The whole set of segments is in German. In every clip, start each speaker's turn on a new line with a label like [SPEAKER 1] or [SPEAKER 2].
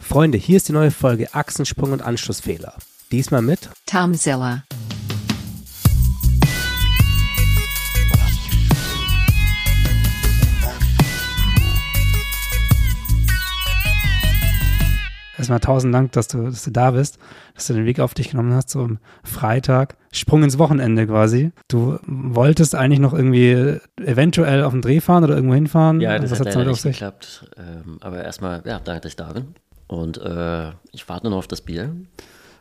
[SPEAKER 1] Freunde, hier ist die neue Folge Achsensprung und Anschlussfehler. Diesmal mit
[SPEAKER 2] Tomzilla.
[SPEAKER 1] Erstmal tausend Dank, dass du, dass du da bist, dass du den Weg auf dich genommen hast, so am Freitag. Sprung ins Wochenende quasi. Du wolltest eigentlich noch irgendwie eventuell auf den Dreh fahren oder irgendwo hinfahren.
[SPEAKER 3] Ja, das
[SPEAKER 1] Was
[SPEAKER 3] hat leider nicht geklappt. Ähm, aber erstmal, ja, danke, dass ich da bin. Und äh, ich warte noch auf das Bier.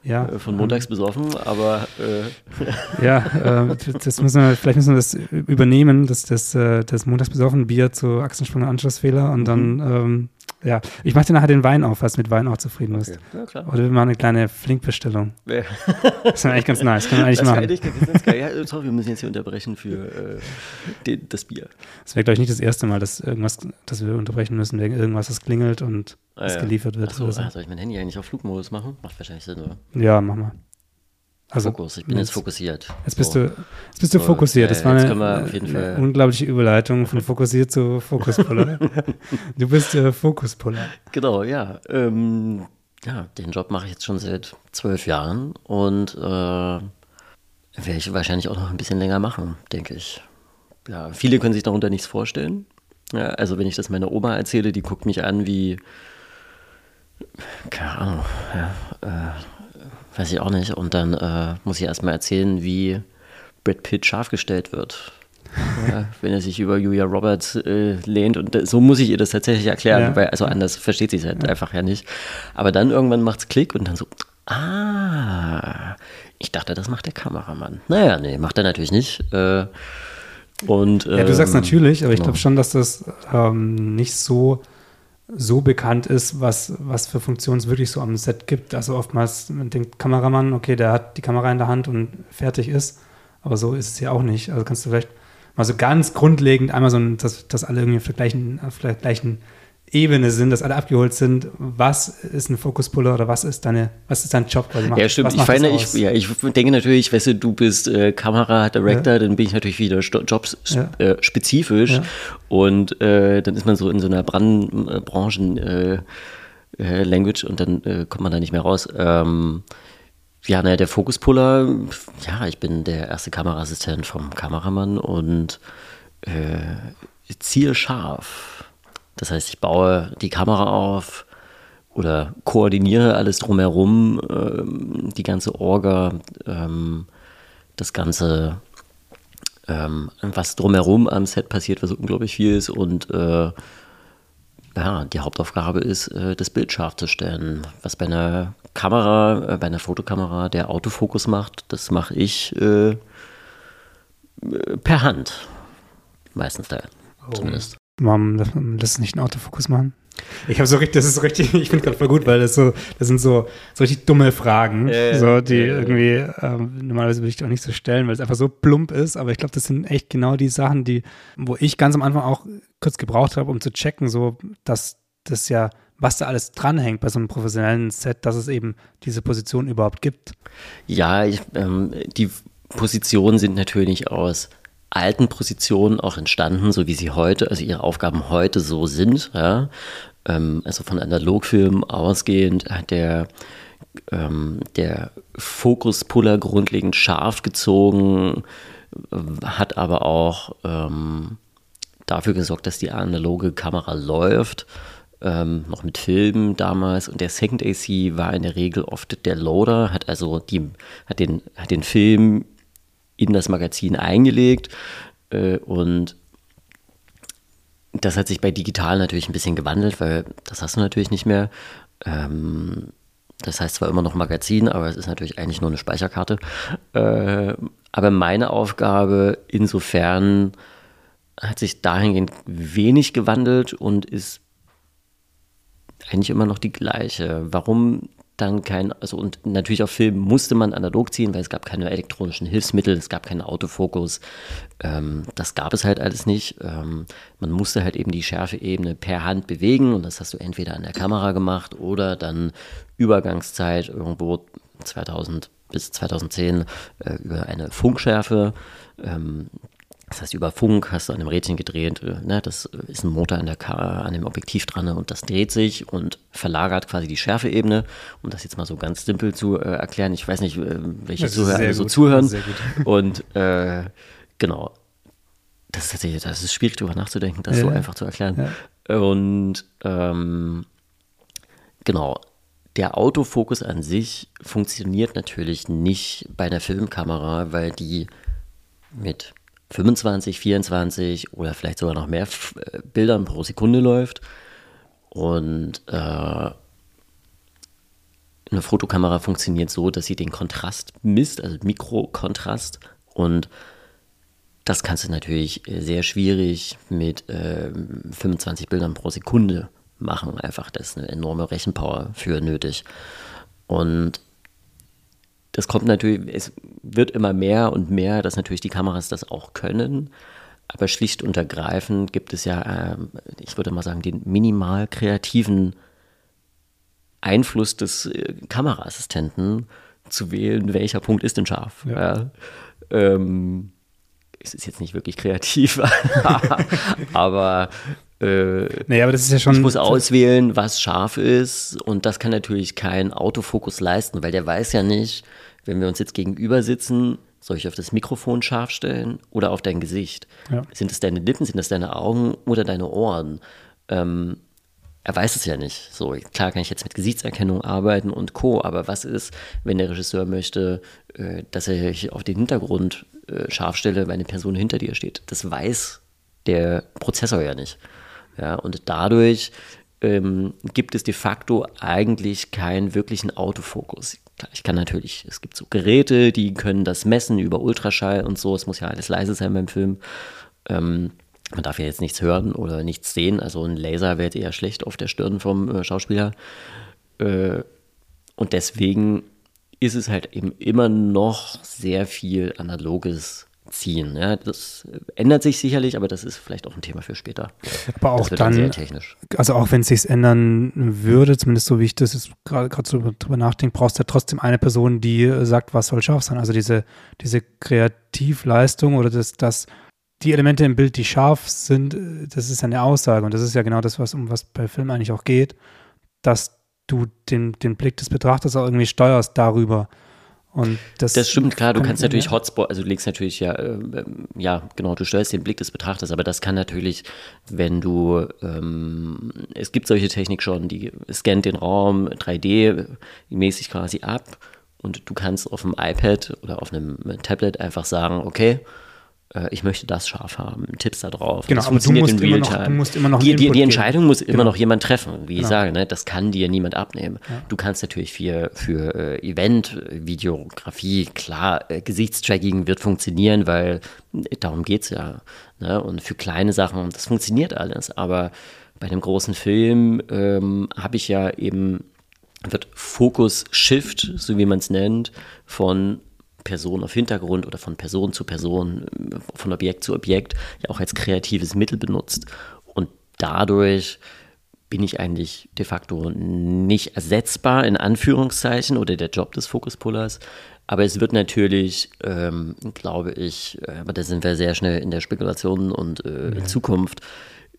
[SPEAKER 1] Ja,
[SPEAKER 3] Äh, von montags besoffen, aber äh,
[SPEAKER 1] Ja, äh, das müssen wir, vielleicht müssen wir das übernehmen, das, das, äh, das montags besoffen Bier zu Achsensprung und Anschlussfehler und dann, ähm, ja, ich mache dir nachher den Wein auf, falls du mit Wein auch zufrieden bist.
[SPEAKER 3] okay. ja klar.
[SPEAKER 1] Oder wir machen eine kleine Flinkbestellung.
[SPEAKER 3] Wer-
[SPEAKER 1] Das wäre eigentlich ganz nice, können wir eigentlich
[SPEAKER 3] Das
[SPEAKER 1] machen.
[SPEAKER 3] ganz ganz geil. Ja, sorry, wir müssen jetzt hier unterbrechen für äh, den, das Bier.
[SPEAKER 1] Das wäre, glaube ich, nicht das erste Mal, dass irgendwas, dass wir unterbrechen müssen wegen irgendwas, das klingelt und
[SPEAKER 3] Ah,
[SPEAKER 1] das
[SPEAKER 3] ja.
[SPEAKER 1] geliefert wird. Oder so.
[SPEAKER 3] ah, soll ich mein Handy eigentlich auf Flugmodus machen? Macht wahrscheinlich Sinn, oder?
[SPEAKER 1] Ja, mach mal. Also,
[SPEAKER 3] Fokus, ich bin jetzt fokussiert.
[SPEAKER 1] Jetzt bist
[SPEAKER 3] So.
[SPEAKER 1] du, jetzt bist du
[SPEAKER 3] So,
[SPEAKER 1] fokussiert.
[SPEAKER 3] äh,
[SPEAKER 1] Das war
[SPEAKER 3] jetzt
[SPEAKER 1] eine, eine unglaubliche Überleitung von fokussiert zu Fokuspuller. du bist äh, Fokuspuller.
[SPEAKER 3] Genau, ja. Ähm, ja, den Job mache ich jetzt schon seit zwölf Jahren und äh, werde ich wahrscheinlich auch noch ein bisschen länger machen, denke ich. Ja, viele können sich darunter nichts vorstellen. Ja, also wenn ich das meiner Oma erzähle, die guckt mich an wie, keine Ahnung, ja, äh, weiß ich auch nicht. Und dann äh, muss ich erstmal erzählen, wie Brad Pitt scharf gestellt wird. Ja, wenn er sich über Julia Roberts äh, lehnt und so muss ich ihr das tatsächlich erklären,
[SPEAKER 1] Ja.
[SPEAKER 3] weil also anders versteht sie es halt einfach ja nicht. Aber dann irgendwann macht es Klick und dann so, ah, ich dachte, das macht der Kameramann. Naja, nee, macht er natürlich nicht. Äh, und,
[SPEAKER 1] Ja, du sagst
[SPEAKER 3] ähm,
[SPEAKER 1] natürlich, aber ich
[SPEAKER 3] genau.
[SPEAKER 1] glaube schon, dass das ähm, nicht so, so bekannt ist, was, was für Funktionen es wirklich so am Set gibt. Also oftmals denkt Kameramann, okay, der hat die Kamera in der Hand und fertig ist. Aber so ist es ja auch nicht. Also kannst du vielleicht mal so ganz grundlegend einmal so, dass, dass alle irgendwie auf der gleichen, auf der gleichen Ebene sind, dass alle abgeholt sind. Was ist ein Fokuspuller oder was ist deine, was ist dein Job? quasi? Macht-
[SPEAKER 3] Ja, stimmt. Ich, meine, ich, ja, ich denke natürlich, weißt du, du bist äh, Kamera-Director, dann bin ich natürlich wieder jobspezifisch.
[SPEAKER 1] Ja.
[SPEAKER 3] Äh, spezifisch.
[SPEAKER 1] Ja.
[SPEAKER 3] Und äh, dann ist man so in so einer Brand, Branchen äh, äh, Language und dann äh, kommt man da nicht mehr raus. Ähm, ja, naja, der Fokuspuller, ja, ich bin der erste Kameraassistent vom Kameramann und ziehe scharf. Das heißt, ich baue die Kamera auf oder koordiniere alles drumherum, ähm, die ganze Orga, ähm, das ganze, ähm, was drumherum am Set passiert, was unglaublich viel ist und äh, ja, die Hauptaufgabe ist, äh, das Bild scharf zu stellen. Was bei einer Kamera, äh, bei einer Fotokamera der Autofokus macht, das mache ich äh, äh, per Hand. Meistens da, zumindest.
[SPEAKER 1] Mom, lass, lass nicht einen Autofokus machen. Ich habe so richtig, das ist so richtig, ich finde gerade voll gut, weil das so, das sind so, so richtig dumme Fragen,
[SPEAKER 3] ja,
[SPEAKER 1] so, die
[SPEAKER 3] ja.
[SPEAKER 1] irgendwie, ähm, normalerweise würde ich die auch nicht so stellen, weil es einfach so plump ist, aber ich glaube, das sind echt genau die Sachen, die, wo ich ganz am Anfang auch kurz gebraucht habe, um zu checken, so, dass das ja, was da alles dranhängt bei so einem professionellen Set, dass es eben diese Position überhaupt gibt.
[SPEAKER 3] Ja, ich, ähm, die Positionen sind natürlich aus alten Positionen auch entstanden, so wie sie heute, also ihre Aufgaben heute so sind. Ja? Ähm, also von Analogfilmen ausgehend hat der, ähm, der Fokuspuller grundlegend scharf gezogen, äh, hat aber auch ähm, dafür gesorgt, dass die analoge Kamera läuft. Ähm, noch mit Filmen damals und der Second AC war in der Regel oft der Loader, hat also die, hat den, hat den Film in das Magazin eingelegt äh, und das hat sich bei digital natürlich ein bisschen gewandelt, weil das hast du natürlich nicht mehr. Ähm, das heißt zwar immer noch Magazin, aber es ist natürlich eigentlich nur eine Speicherkarte. Äh, aber meine Aufgabe insofern hat sich dahingehend wenig gewandelt und ist eigentlich immer noch die gleiche. Warum dann kein, also und natürlich auf Film musste man analog ziehen, weil es gab keine elektronischen Hilfsmittel, es gab keinen Autofokus. Ähm, das gab es halt alles nicht. Ähm, man musste halt eben die Schärfeebene per Hand bewegen und das hast du entweder an der Kamera gemacht oder dann Übergangszeit irgendwo 2000 bis 2010 äh, über eine Funkschärfe. Ähm, Das heißt, über Funk hast du an dem Rädchen gedreht, äh, ne, das ist ein Motor an, der Ka an dem Objektiv dran und das dreht sich und verlagert quasi die Schärfeebene. Um das jetzt mal so ganz simpel zu äh, erklären, ich weiß nicht, äh, welche Zuhörer so zuhören. Und äh, genau, das ist tatsächlich, das ist schwierig darüber nachzudenken, das ja. so einfach zu erklären. Ja. Und ähm, genau, der Autofokus an sich funktioniert natürlich nicht bei einer Filmkamera, weil die mit 25, 24 oder vielleicht sogar noch mehr äh, Bildern pro Sekunde läuft. Und äh, eine Fotokamera funktioniert so, dass sie den Kontrast misst, also Mikrokontrast. Und das kannst du natürlich sehr schwierig mit äh, 25 Bildern pro Sekunde machen. Einfach, da ist eine enorme Rechenpower für nötig. Und das kommt natürlich, es wird immer mehr und mehr, dass natürlich die Kameras das auch können. Aber schlicht und ergreifend gibt es ja, äh, ich würde mal sagen, den minimal kreativen Einfluss des äh, Kameraassistenten zu wählen, welcher Punkt ist denn scharf. Ja. Ja. Ähm, es ist jetzt nicht wirklich kreativ, aber
[SPEAKER 1] äh, naja, aber das ist ja schon.
[SPEAKER 3] Ich muss auswählen, was scharf ist. Und das kann natürlich kein Autofokus leisten, weil der weiß ja nicht, wenn wir uns jetzt gegenüber sitzen, soll ich auf das Mikrofon scharf stellen oder auf dein Gesicht? Ja. Sind es deine Lippen, sind es deine Augen oder deine Ohren? Ähm, er weiß es ja nicht. So, klar kann ich jetzt mit Gesichtserkennung arbeiten und Co., aber was ist, wenn der Regisseur möchte, äh, dass er sich auf den Hintergrund äh, scharf stelle, weil eine Person hinter dir steht? Das weiß der Prozessor ja nicht. Ja, und dadurch ähm, gibt es de facto eigentlich keinen wirklichen Autofokus. Ich kann natürlich, es gibt so Geräte, die können das messen über Ultraschall und so. Es muss ja alles leise sein beim Film. Ähm, man darf ja jetzt nichts hören oder nichts sehen. Also ein Laser wäre eher schlecht auf der Stirn vom äh, Schauspieler. Äh, und deswegen ist es halt eben immer noch sehr viel analoges ziehen. Ja, das ändert sich sicherlich, aber das ist vielleicht auch ein Thema für später.
[SPEAKER 1] Aber auch dann, dann. Also auch wenn es sich ändern würde, zumindest so wie ich das gerade so drüber nachdenke, brauchst du ja trotzdem eine Person, die sagt, was soll scharf sein. Also diese, diese Kreativleistung oder das, das, die Elemente im Bild, die scharf sind, das ist eine Aussage und das ist ja genau das, was um was bei Filmen eigentlich auch geht, dass du den, den Blick des Betrachters auch irgendwie steuerst darüber. Und das,
[SPEAKER 3] das stimmt, klar, du kannst natürlich Hotspot, also du legst natürlich ja, äh, ja, genau, du steuerst den Blick des Betrachters, aber das kann natürlich, wenn du, ähm, es gibt solche Technik schon, die scannt den Raum 3D-mäßig quasi ab und du kannst auf dem iPad oder auf einem Tablet einfach sagen, okay, äh, ich möchte das scharf haben, Tipps da drauf.
[SPEAKER 1] Genau, das aber du musst, immer noch, du musst immer noch
[SPEAKER 3] die, die, die Entscheidung muss genau. immer noch jemand treffen, wie genau. ich sage, ne? das kann dir niemand abnehmen. Ja. Du kannst natürlich für, für äh, Event, Videografie, klar, äh, Gesichtstracking wird funktionieren, weil äh, darum geht es ja. Ne? Und für kleine Sachen, das funktioniert alles, aber bei einem großen Film ähm, habe ich ja eben wird Fokus Shift, so wie man es nennt, von Person auf Hintergrund oder von Person zu Person, von Objekt zu Objekt ja auch als kreatives Mittel benutzt. Und dadurch bin ich eigentlich de facto nicht ersetzbar in Anführungszeichen oder der Job des Fokuspullers. Aber es wird natürlich, ähm, glaube ich, äh, aber da sind wir sehr schnell in der Spekulation und äh, ja. in Zukunft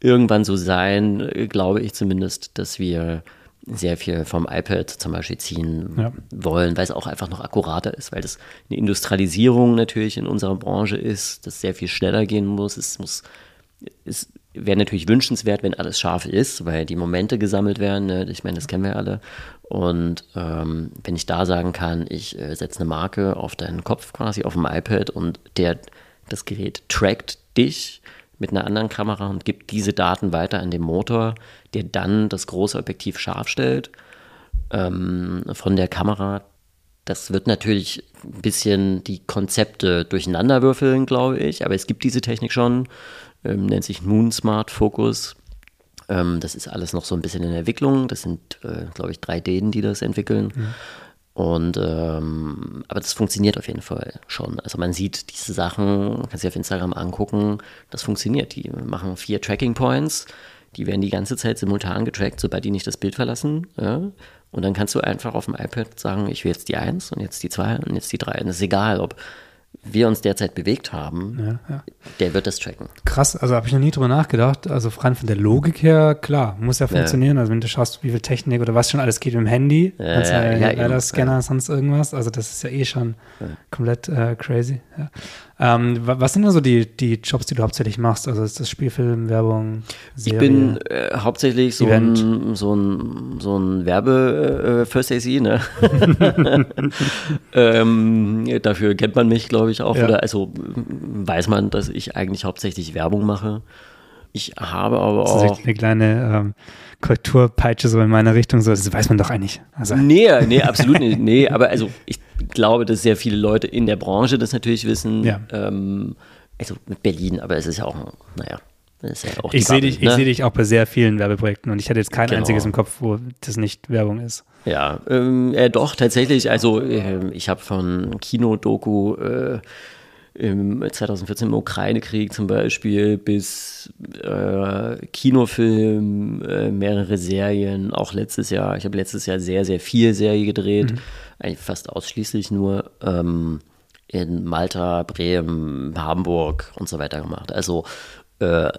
[SPEAKER 3] irgendwann so sein, äh, glaube ich zumindest, dass wir sehr viel vom iPad zum Beispiel ziehen ja. wollen, weil es auch einfach noch akkurater ist, weil das eine Industrialisierung natürlich in unserer Branche ist, das sehr viel schneller gehen muss. Es muss, es wäre natürlich wünschenswert, wenn alles scharf ist, weil die Momente gesammelt werden. Ne? Ich meine, das kennen wir alle. Und ähm, wenn ich da sagen kann, ich äh, setze eine Marke auf deinen Kopf quasi auf dem iPad und der das Gerät trackt dich mit einer anderen Kamera und gibt diese Daten weiter an den Motor, der dann das große Objektiv scharf stellt ähm, von der Kamera. Das wird natürlich ein bisschen die Konzepte durcheinanderwürfeln, glaube ich, aber es gibt diese Technik schon, ähm, nennt sich Moon Smart Focus. Ähm, das ist alles noch so ein bisschen in Entwicklung. Das sind, äh, glaube ich, drei Dänen, die das entwickeln. Mhm. Und ähm, aber das funktioniert auf jeden Fall schon. Also man sieht diese Sachen, kann sich auf Instagram angucken, das funktioniert. Die machen vier Tracking Points, die werden die ganze Zeit simultan getrackt, sobald die nicht das Bild verlassen. Ja? Und dann kannst du einfach auf dem iPad sagen, ich will jetzt die 1 und jetzt die 2 und jetzt die 3. Und es ist egal, ob wir uns derzeit bewegt haben,
[SPEAKER 1] Ja, ja.
[SPEAKER 3] der wird das tracken.
[SPEAKER 1] Krass, also habe ich noch nie drüber nachgedacht. Also rein von der Logik her, klar, muss ja funktionieren. Also wenn du schaust, wie viel Technik oder was schon alles geht mit dem Handy,
[SPEAKER 3] Ja,
[SPEAKER 1] kannst
[SPEAKER 3] ja,
[SPEAKER 1] ja,
[SPEAKER 3] ja,
[SPEAKER 1] LiDAR-Scanner, sonst irgendwas. Also das ist ja eh schon komplett äh, crazy. Ähm, wa- was sind da so die, die Jobs, die du hauptsächlich machst? Also ist das Spielfilm, Werbung, Serie?
[SPEAKER 3] Ich bin äh, hauptsächlich so
[SPEAKER 1] Event.
[SPEAKER 3] ein, so ein, so ein Werbe äh, First AC, ne? ähm, dafür kennt man mich, glaube ich, auch.
[SPEAKER 1] Ja.
[SPEAKER 3] Oder also weiß man, dass ich eigentlich hauptsächlich Werbung mache. Ich habe aber
[SPEAKER 1] das ist
[SPEAKER 3] auch.
[SPEAKER 1] eine kleine ähm, Korrekturpeitsche so in meine Richtung. So, das weiß man doch eigentlich. Also,
[SPEAKER 3] Nee, nee, absolut nicht. Nee, aber also ich glaube, dass sehr viele Leute in der Branche das natürlich wissen.
[SPEAKER 1] Ja.
[SPEAKER 3] Ähm, also mit Berlin, aber es ist ja auch, naja, das ist ja auch
[SPEAKER 1] ich sehe dich, ich
[SPEAKER 3] ne?
[SPEAKER 1] sehe dich auch bei sehr vielen Werbeprojekten und ich hatte jetzt kein
[SPEAKER 3] Genau.
[SPEAKER 1] einziges im Kopf, wo das nicht Werbung ist.
[SPEAKER 3] Ja, ähm, äh, doch, tatsächlich. Also, ähm, ich habe von Kinodoku äh, im 2014 im Ukraine-Krieg zum Beispiel bis äh, Kinofilm, äh, mehrere Serien, auch letztes Jahr. Ich habe letztes Jahr sehr, sehr viel Serie gedreht, eigentlich fast ausschließlich nur ähm, in Malta, Bremen, Hamburg und so weiter gemacht. Also, äh,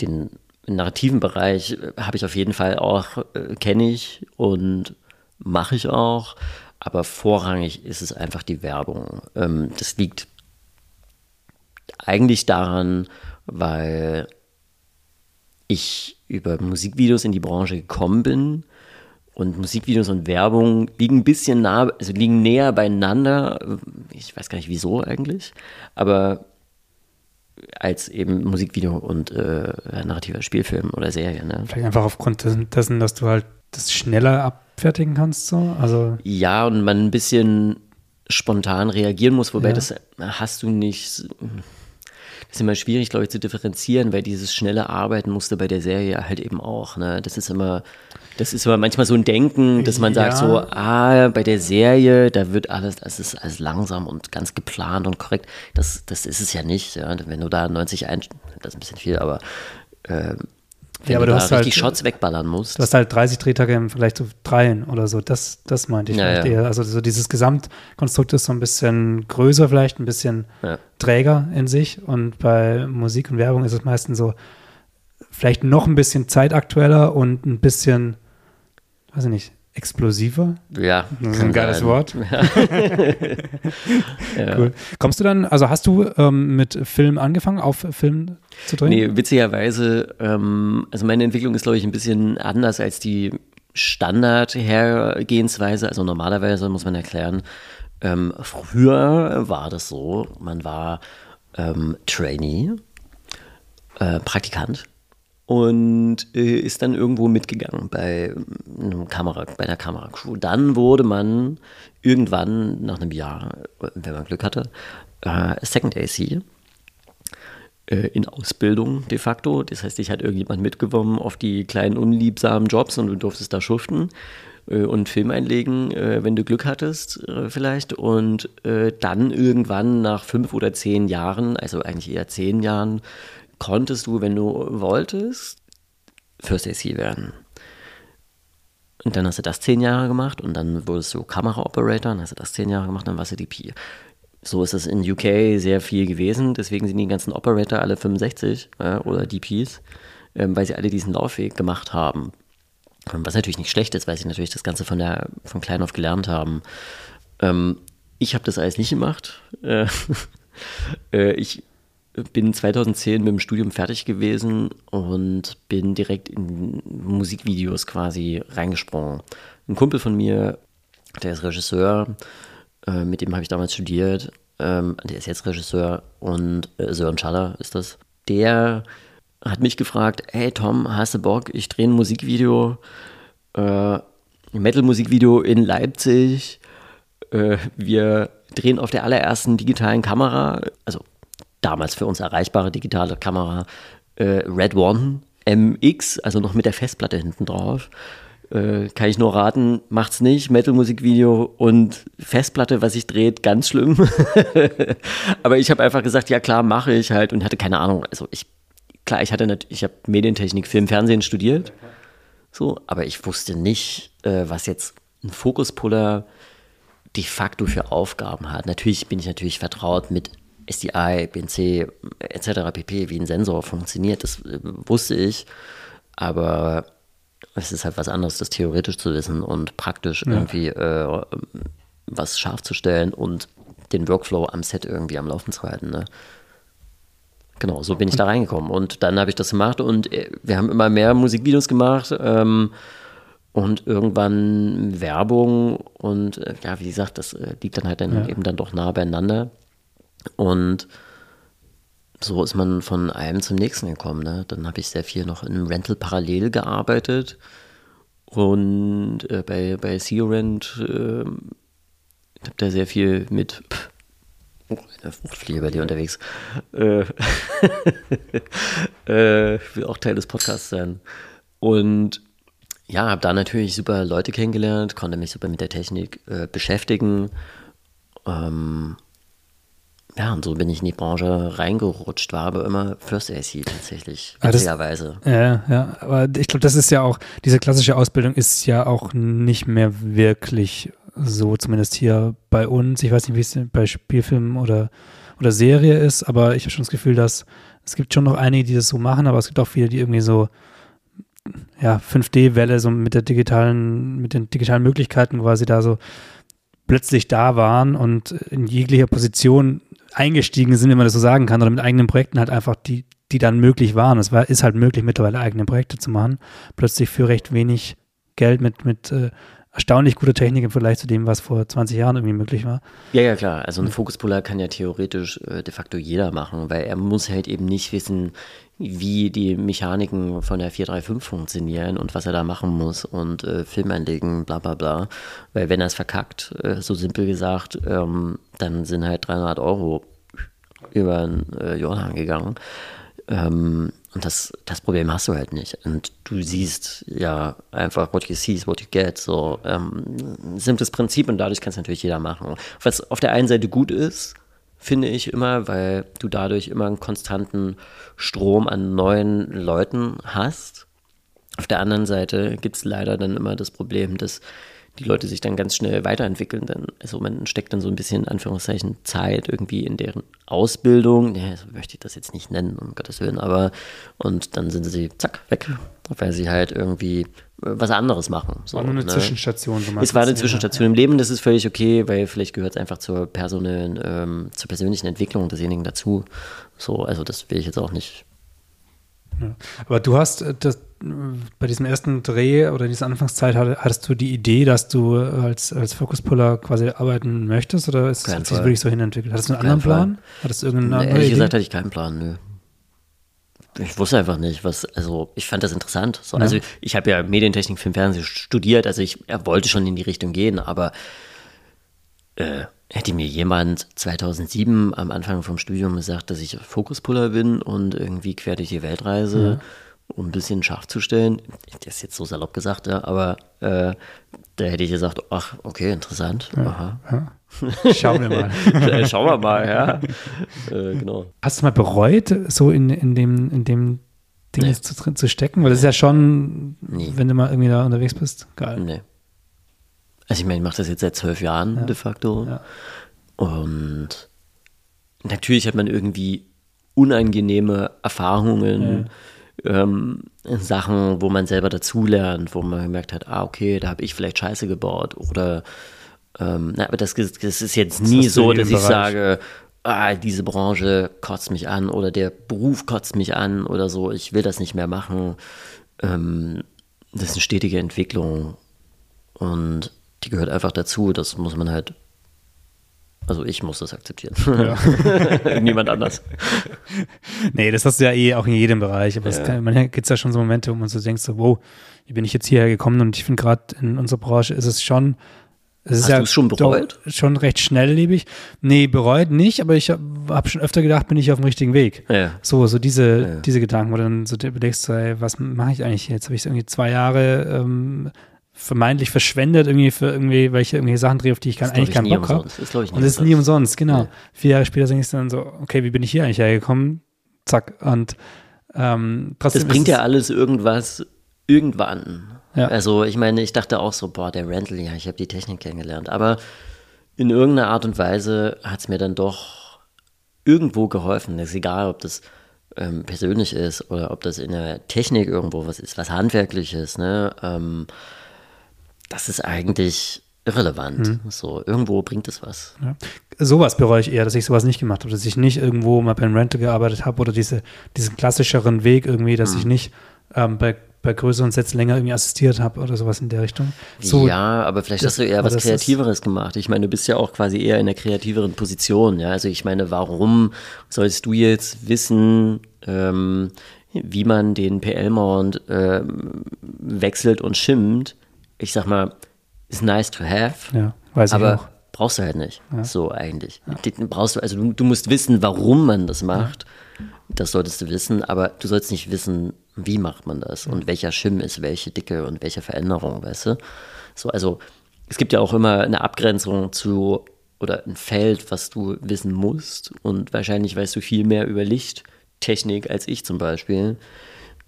[SPEAKER 3] den narrativen Bereich äh, habe ich auf jeden Fall auch, äh, kenne ich und mache ich auch. Aber vorrangig ist es einfach die Werbung. Ähm, das liegt eigentlich daran, weil ich über Musikvideos in die Branche gekommen bin. Und Musikvideos und Werbung liegen ein bisschen nah, also liegen näher beieinander. Ich weiß gar nicht wieso eigentlich, aber als eben Musikvideo und äh, narrativer Spielfilm oder Serie. Ne?
[SPEAKER 1] Vielleicht einfach aufgrund dessen, dass du halt das schneller abfertigen kannst. So. Also
[SPEAKER 3] Ja, und man ein bisschen spontan reagieren muss, wobei
[SPEAKER 1] Ja.
[SPEAKER 3] das hast du nicht. Ist immer schwierig, glaube ich, zu differenzieren, weil dieses schnelle Arbeiten musste bei der Serie halt eben auch. Ne? Das ist immer, das ist immer manchmal so ein Denken, dass man sagt
[SPEAKER 1] Ja.
[SPEAKER 3] so, ah, bei der Serie, da wird alles, das ist alles langsam und ganz geplant und korrekt. Das, das ist es ja nicht. Ja? Wenn du da 90 ein, das ist ein bisschen viel, aber äh, wenn
[SPEAKER 1] Ja, aber
[SPEAKER 3] du,
[SPEAKER 1] hast halt-
[SPEAKER 3] richtig Shots wegballern musst.
[SPEAKER 1] du hast halt 30 Drehtage im Vergleich zu dreien oder so. Das, das meinte ich
[SPEAKER 3] Ja,
[SPEAKER 1] vielleicht
[SPEAKER 3] ja.
[SPEAKER 1] eher. Also so dieses Gesamtkonstrukt ist so ein bisschen größer vielleicht, ein bisschen
[SPEAKER 3] Ja.
[SPEAKER 1] träger in sich. Und bei Musik und Werbung ist es meistens so vielleicht noch ein bisschen zeitaktueller und ein bisschen, weiß ich nicht, explosiver.
[SPEAKER 3] ja,
[SPEAKER 1] Das ist ein geiles
[SPEAKER 3] sein.
[SPEAKER 1] Wort. Cool. Kommst du dann, also hast du ähm, mit Film angefangen, auf Film zu drehen?
[SPEAKER 3] Nee, witzigerweise, ähm, also meine Entwicklung ist, glaube ich, ein bisschen anders als die Standardhergehensweise. Also normalerweise muss man erklären, ähm, früher war das so, man war ähm, Trainee, äh, Praktikant und äh, ist dann irgendwo mitgegangen bei einem Kamera, bei einer Kameracrew. Dann wurde man irgendwann nach einem Jahr, wenn man Glück hatte, äh, Second AC äh, in Ausbildung de facto. Das heißt, ich hatte irgendjemand mitgenommen auf die kleinen unliebsamen Jobs und du durftest da schuften äh, und Film einlegen, äh, wenn du Glück hattest äh, vielleicht. Und dann irgendwann nach fünf oder zehn Jahren, also eigentlich eher zehn Jahren, konntest du, wenn du wolltest, First AC werden. Und dann hast du das zehn Jahre gemacht und dann wurdest du Kamera-Operator, dann hast du das zehn Jahre gemacht, dann warst du DP. So ist es in UK sehr viel gewesen, deswegen sind die ganzen Operator alle 65 ja, oder DPs, ähm, weil sie alle diesen Laufweg gemacht haben. Ähm, Was natürlich nicht schlecht ist, weil sie natürlich das Ganze von, der, von klein auf gelernt haben. Ähm, ich habe das alles nicht gemacht. Äh, äh, ich bin 2010 mit dem Studium fertig gewesen und bin direkt in Musikvideos quasi reingesprungen. Ein Kumpel von mir, der ist Regisseur, äh, mit dem habe ich damals studiert, ähm, der ist jetzt Regisseur und äh, Sören Schaller ist das. Der hat mich gefragt, hey Tom, hast du Bock? Ich drehe ein Musikvideo, äh, Metal-Musikvideo in Leipzig. Äh, wir drehen auf der allerersten digitalen Kamera, also damals für uns erreichbare digitale Kamera, äh, Red One MX, also noch mit der Festplatte hinten drauf. Äh, kann ich nur raten, macht's nicht, Metal-Musikvideo und Festplatte, was sich dreht, ganz schlimm. Aber ich habe einfach gesagt, ja klar, mache ich halt und hatte keine Ahnung. Also ich, klar, ich hatte natürlich, ich habe Medientechnik, Film, Fernsehen studiert, so, aber ich wusste nicht, äh, was jetzt ein Fokuspuller de facto für Aufgaben hat. Natürlich bin ich natürlich vertraut mit SDI, BNC etc. pp, wie ein Sensor funktioniert, das äh, wusste ich, aber es ist halt was anderes, das theoretisch zu wissen und praktisch ja. irgendwie äh, was scharf zu stellen und den Workflow am Set irgendwie am Laufen zu halten. Ne? Genau, so bin ich da reingekommen. Und dann habe ich das gemacht und äh, wir haben immer mehr Musikvideos gemacht ähm, und irgendwann Werbung und äh, ja, wie gesagt, das liegt dann halt dann ja. eben dann doch nah beieinander. Und so ist man von einem zum nächsten gekommen. Ne? Dann habe ich sehr viel noch in Rental parallel gearbeitet und äh, bei, bei Sea-Rent äh, ich habe da sehr viel mit oh, eine Fruchtfliege bei dir unterwegs. Äh, äh, will auch Teil des Podcasts sein. Und ja, habe da natürlich super Leute kennengelernt, konnte mich super mit der Technik äh, beschäftigen. Ähm, ja, und so bin ich in die Branche reingerutscht, war aber immer First AC tatsächlich, witzigerweise.
[SPEAKER 1] Ja, ja, aber ich glaube, das ist ja auch, diese klassische Ausbildung ist ja auch nicht mehr wirklich so, zumindest hier bei uns. Ich weiß nicht, wie es bei Spielfilmen oder, oder Serie ist, aber ich habe schon das Gefühl, dass es gibt schon noch einige, die das so machen, aber es gibt auch viele, die irgendwie so ja, 5D-Welle so mit der digitalen, mit den digitalen Möglichkeiten quasi da so plötzlich da waren und in jeglicher Position eingestiegen sind, wenn man das so sagen kann, oder mit eigenen Projekten halt einfach die, die dann möglich waren. Es war, ist halt möglich, mittlerweile eigene Projekte zu machen. Plötzlich für recht wenig Geld mit, mit äh, erstaunlich guter Technik im Vergleich zu dem, was vor 20 Jahren irgendwie möglich war.
[SPEAKER 3] Ja, ja, klar. Also ein Fokuspuller kann ja theoretisch äh, de facto jeder machen, weil er muss halt eben nicht wissen, wie die Mechaniken von der 435 funktionieren und was er da machen muss und äh, Film einlegen, bla bla bla. Weil wenn er es verkackt, äh, so simpel gesagt, ähm, dann sind halt 300 Euro über den äh, Jordan gegangen. Ähm, und das, das Problem hast du halt nicht. Und du siehst ja einfach, what you see is what you get. So ähm, simples Prinzip und dadurch kann es natürlich jeder machen. Was auf der einen Seite gut ist, finde ich immer, weil du dadurch immer einen konstanten Strom an neuen Leuten hast. Auf der anderen Seite gibt es leider dann immer das Problem, dass die Leute sich dann ganz schnell weiterentwickeln. Dann, also man steckt dann so ein bisschen in Anführungszeichen Zeit irgendwie in deren Ausbildung. Ja, so möchte ich das jetzt nicht nennen, um Gottes Willen, aber und dann sind sie zack, weg, weil sie halt irgendwie was anderes machen.
[SPEAKER 1] So, war nur eine ne? Zwischenstation.
[SPEAKER 3] So es war eine Zwischenstation ja. im Leben, das ist völlig okay, weil vielleicht gehört es einfach zur, personellen, ähm, zur persönlichen Entwicklung desjenigen dazu. So, also das will ich jetzt auch nicht
[SPEAKER 1] ja. Aber du hast äh, das, bei diesem ersten Dreh oder in dieser Anfangszeit hattest du die Idee, dass du als, als Focuspuller quasi arbeiten möchtest oder ist es sich wirklich so hinentwickelt? Hattest du einen anderen Plan? Fall. Hattest du irgendeinen
[SPEAKER 3] nee, Ehrlich Idee? gesagt hatte ich keinen Plan, nö. Ich wusste einfach nicht, was, also ich fand das interessant. So, ja. Also ich habe ja Medientechnik, Film, Fernsehen studiert, also ich wollte schon in die Richtung gehen, aber äh, Hätte mir jemand 2007 am Anfang vom Studium gesagt, dass ich Fokuspuller bin und irgendwie quer durch die Welt reise, ja. um ein bisschen scharf zu stellen, das ist jetzt so salopp gesagt, ja, aber äh, da hätte ich gesagt, ach, okay, interessant. Ja, Aha.
[SPEAKER 1] Schauen wir mal.
[SPEAKER 3] Schauen wir mal, ja. äh, genau.
[SPEAKER 1] Hast du mal bereut, so in, in dem, in dem Ding nee. zu, zu stecken? Weil das ist ja schon, nee. wenn du mal irgendwie da unterwegs bist, geil.
[SPEAKER 3] Nee. Also ich meine, ich mache das jetzt seit zwölf Jahren ja. de facto. Ja. Und natürlich hat man irgendwie unangenehme Erfahrungen, ja. ähm, Sachen, wo man selber dazulernt, wo man gemerkt hat, ah, okay, da habe ich vielleicht Scheiße gebaut. Oder ähm, na, aber das, das, ist jetzt nie das so, dass ich Bereich. sage, ah, diese Branche kotzt mich an oder der Beruf kotzt mich an oder so, ich will das nicht mehr machen. Ähm, das ist eine stetige Entwicklung. Und die gehört einfach dazu. Das muss man halt. Also ich muss das akzeptieren. Ja. Niemand anders.
[SPEAKER 1] nee, das hast du ja eh auch in jedem Bereich. Aber ja. kann, manchmal gibt es ja schon so Momente, wo man so denkt, so, wow, wie bin ich jetzt hierher gekommen? Und ich finde gerade in unserer Branche ist es schon. Es
[SPEAKER 3] Hast ja du es schon bereut?
[SPEAKER 1] Schon recht schnelllebig. Nee, bereut nicht, aber ich habe hab schon öfter gedacht, bin ich auf dem richtigen Weg. Ja. So, so diese, ja. diese Gedanken, wo du dann so überlegst, so, ey, was mache ich eigentlich jetzt? Habe ich irgendwie zwei Jahre ähm, vermeintlich verschwendet, irgendwie für irgendwie, welche irgendwie Sachen drehe, auf die ich kann, eigentlich keinen Bock habe. Und das ist nie umsonst, genau. Ja. Vier Jahre später denke ich dann so, okay, wie bin ich hier eigentlich hergekommen? Zack. Und ähm,
[SPEAKER 3] trotzdem. Das bringt ja alles irgendwas irgendwann. Ja. Also ich meine, ich dachte auch so, boah, der Rental, ja, ich habe die Technik kennengelernt. Aber in irgendeiner Art und Weise hat es mir dann doch irgendwo geholfen. Es ist egal, ob das ähm, persönlich ist oder ob das in der Technik irgendwo was ist, was handwerkliches. Ne? Ähm, das ist eigentlich irrelevant. Mhm. So, irgendwo bringt es was.
[SPEAKER 1] Ja. Sowas bereue ich eher, dass ich sowas nicht gemacht habe, dass ich nicht irgendwo mal beim Rental gearbeitet habe oder diese, diesen klassischeren Weg irgendwie, dass mhm. ich nicht ähm, bei, bei größeren Sets länger irgendwie assistiert habe oder sowas in der Richtung.
[SPEAKER 3] So, ja, aber vielleicht das, hast du eher was Kreativeres gemacht. Ich meine, du bist ja auch quasi eher in der kreativeren Position. Ja? Also ich meine, warum sollst du jetzt wissen, ähm, wie man den PL-Mount ähm, wechselt und schimmt? Ich sag mal, ist nice to have.
[SPEAKER 1] Ja, weiß
[SPEAKER 3] aber
[SPEAKER 1] ich auch.
[SPEAKER 3] brauchst du halt nicht. Ja. So eigentlich. Ja. Brauchst du, also du, du, musst wissen, warum man das macht. Das solltest du wissen, aber du sollst nicht wissen, wie macht man das und welcher Schimm ist welche Dicke und welche Veränderung, weißt du? So, also es gibt ja auch immer eine Abgrenzung zu oder ein Feld, was du wissen musst und wahrscheinlich weißt du viel mehr über Lichttechnik als ich zum Beispiel.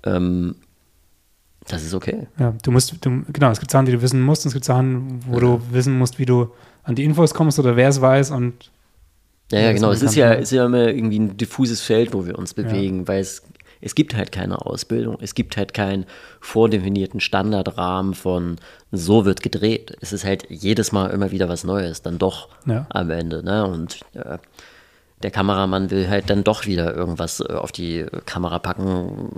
[SPEAKER 3] Ähm, das ist okay.
[SPEAKER 1] Ja, du musst, du, genau, es gibt Sachen, die du wissen musst, und es gibt Sachen, wo ja. du wissen musst, wie du an die Infos kommst oder wer es weiß und.
[SPEAKER 3] Ja, ja, genau. Es ist ja, ist ja immer irgendwie ein diffuses Feld, wo wir uns bewegen, ja. weil es, es gibt halt keine Ausbildung. Es gibt halt keinen vordefinierten Standardrahmen von so wird gedreht. Es ist halt jedes Mal immer wieder was Neues, dann doch ja. am Ende. Ne? Und äh, der Kameramann will halt dann doch wieder irgendwas äh, auf die Kamera packen,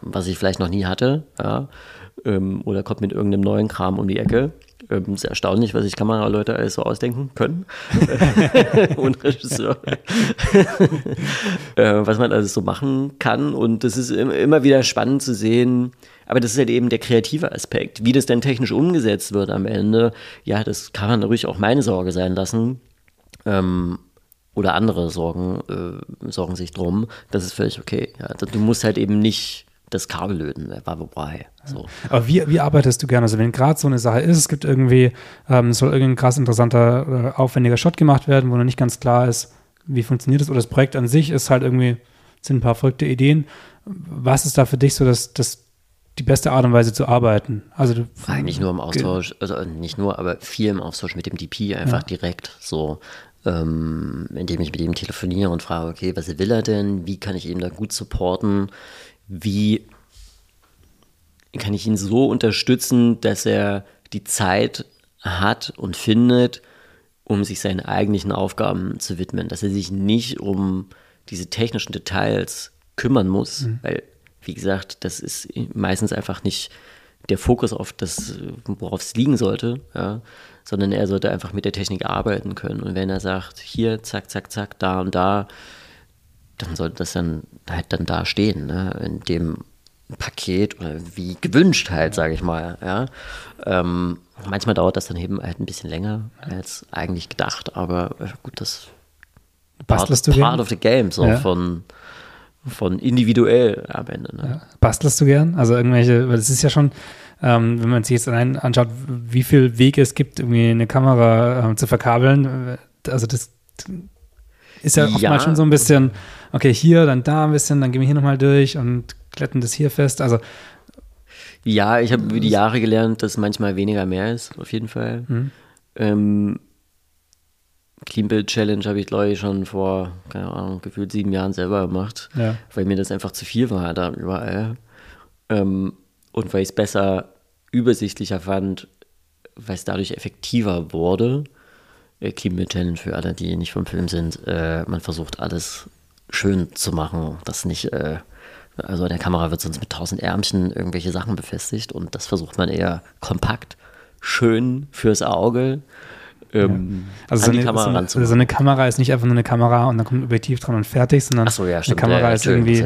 [SPEAKER 3] was ich vielleicht noch nie hatte. Ja? Ähm, oder kommt mit irgendeinem neuen Kram um die Ecke. Ähm, sehr erstaunlich, was sich Kameraleute alles so ausdenken können. Und Regisseur. äh, was man alles so machen kann. Und das ist immer wieder spannend zu sehen. Aber das ist halt eben der kreative Aspekt. Wie das denn technisch umgesetzt wird am Ende, ja, das kann man ruhig auch meine Sorge sein lassen. Ähm, oder andere sorgen, äh, sorgen sich drum. Das ist völlig okay. Ja. Du musst halt eben nicht das Kabel löten, war wobei. So.
[SPEAKER 1] Aber wie, wie arbeitest du gerne? Also wenn gerade so eine Sache ist, es gibt irgendwie, ähm, soll irgendein krass interessanter, äh, aufwendiger Shot gemacht werden, wo noch nicht ganz klar ist, wie funktioniert das, oder das Projekt an sich ist halt irgendwie, sind ein paar verrückte Ideen. Was ist da für dich so das, das die beste Art und Weise zu arbeiten? Also du,
[SPEAKER 3] Eigentlich nur im Austausch, also nicht nur, aber viel im Austausch mit dem DP einfach ja. direkt so ähm, indem ich mit ihm telefoniere und frage, okay, was will er denn? Wie kann ich ihn da gut supporten? Wie kann ich ihn so unterstützen, dass er die Zeit hat und findet, um sich seinen eigentlichen Aufgaben zu widmen, dass er sich nicht um diese technischen Details kümmern muss, mhm. weil, wie gesagt, das ist meistens einfach nicht der Fokus auf das, worauf es liegen sollte, ja, sondern er sollte einfach mit der Technik arbeiten können. Und wenn er sagt, hier, zack, zack, zack, da und da, dann sollte das dann halt dann da stehen, ne, in dem Paket oder wie gewünscht halt, sage ich mal, ja. Ähm, manchmal dauert das dann eben halt ein bisschen länger als eigentlich gedacht, aber äh, gut, das
[SPEAKER 1] Bastelst
[SPEAKER 3] part,
[SPEAKER 1] du
[SPEAKER 3] part of the game, so ja. von von individuell am Ende. Ne? Ja.
[SPEAKER 1] Bastelst du gern? Also irgendwelche, weil es ist ja schon, ähm, wenn man sich jetzt allein anschaut, wie viel Wege es gibt, irgendwie eine Kamera ähm, zu verkabeln, äh, also das ist ja, ja oftmals schon so ein bisschen, okay, hier, dann da ein bisschen, dann gehen wir hier nochmal durch und kletten das hier fest. Also
[SPEAKER 3] ja, ich habe über die Jahre gelernt, dass manchmal weniger mehr ist, auf jeden Fall. Mhm. Ähm, Clean Build Challenge habe ich, glaube ich, schon vor, keine Ahnung, gefühlt sieben Jahren selber gemacht, ja. weil mir das einfach zu viel war da überall. Ähm, und weil ich es besser übersichtlicher fand, weil es dadurch effektiver wurde. Äh, Clean Challenge für alle, die nicht vom Film sind, äh, man versucht alles schön zu machen, dass nicht, äh, also der Kamera wird sonst mit tausend Ärmchen irgendwelche Sachen befestigt und das versucht man eher kompakt, schön fürs Auge
[SPEAKER 1] ähm, ja. also so eine, Kamera so, so eine Kamera ist nicht einfach nur eine Kamera und dann kommt ein Objektiv dran und fertig, sondern
[SPEAKER 3] so, ja,
[SPEAKER 1] eine Kamera ja, ist irgendwie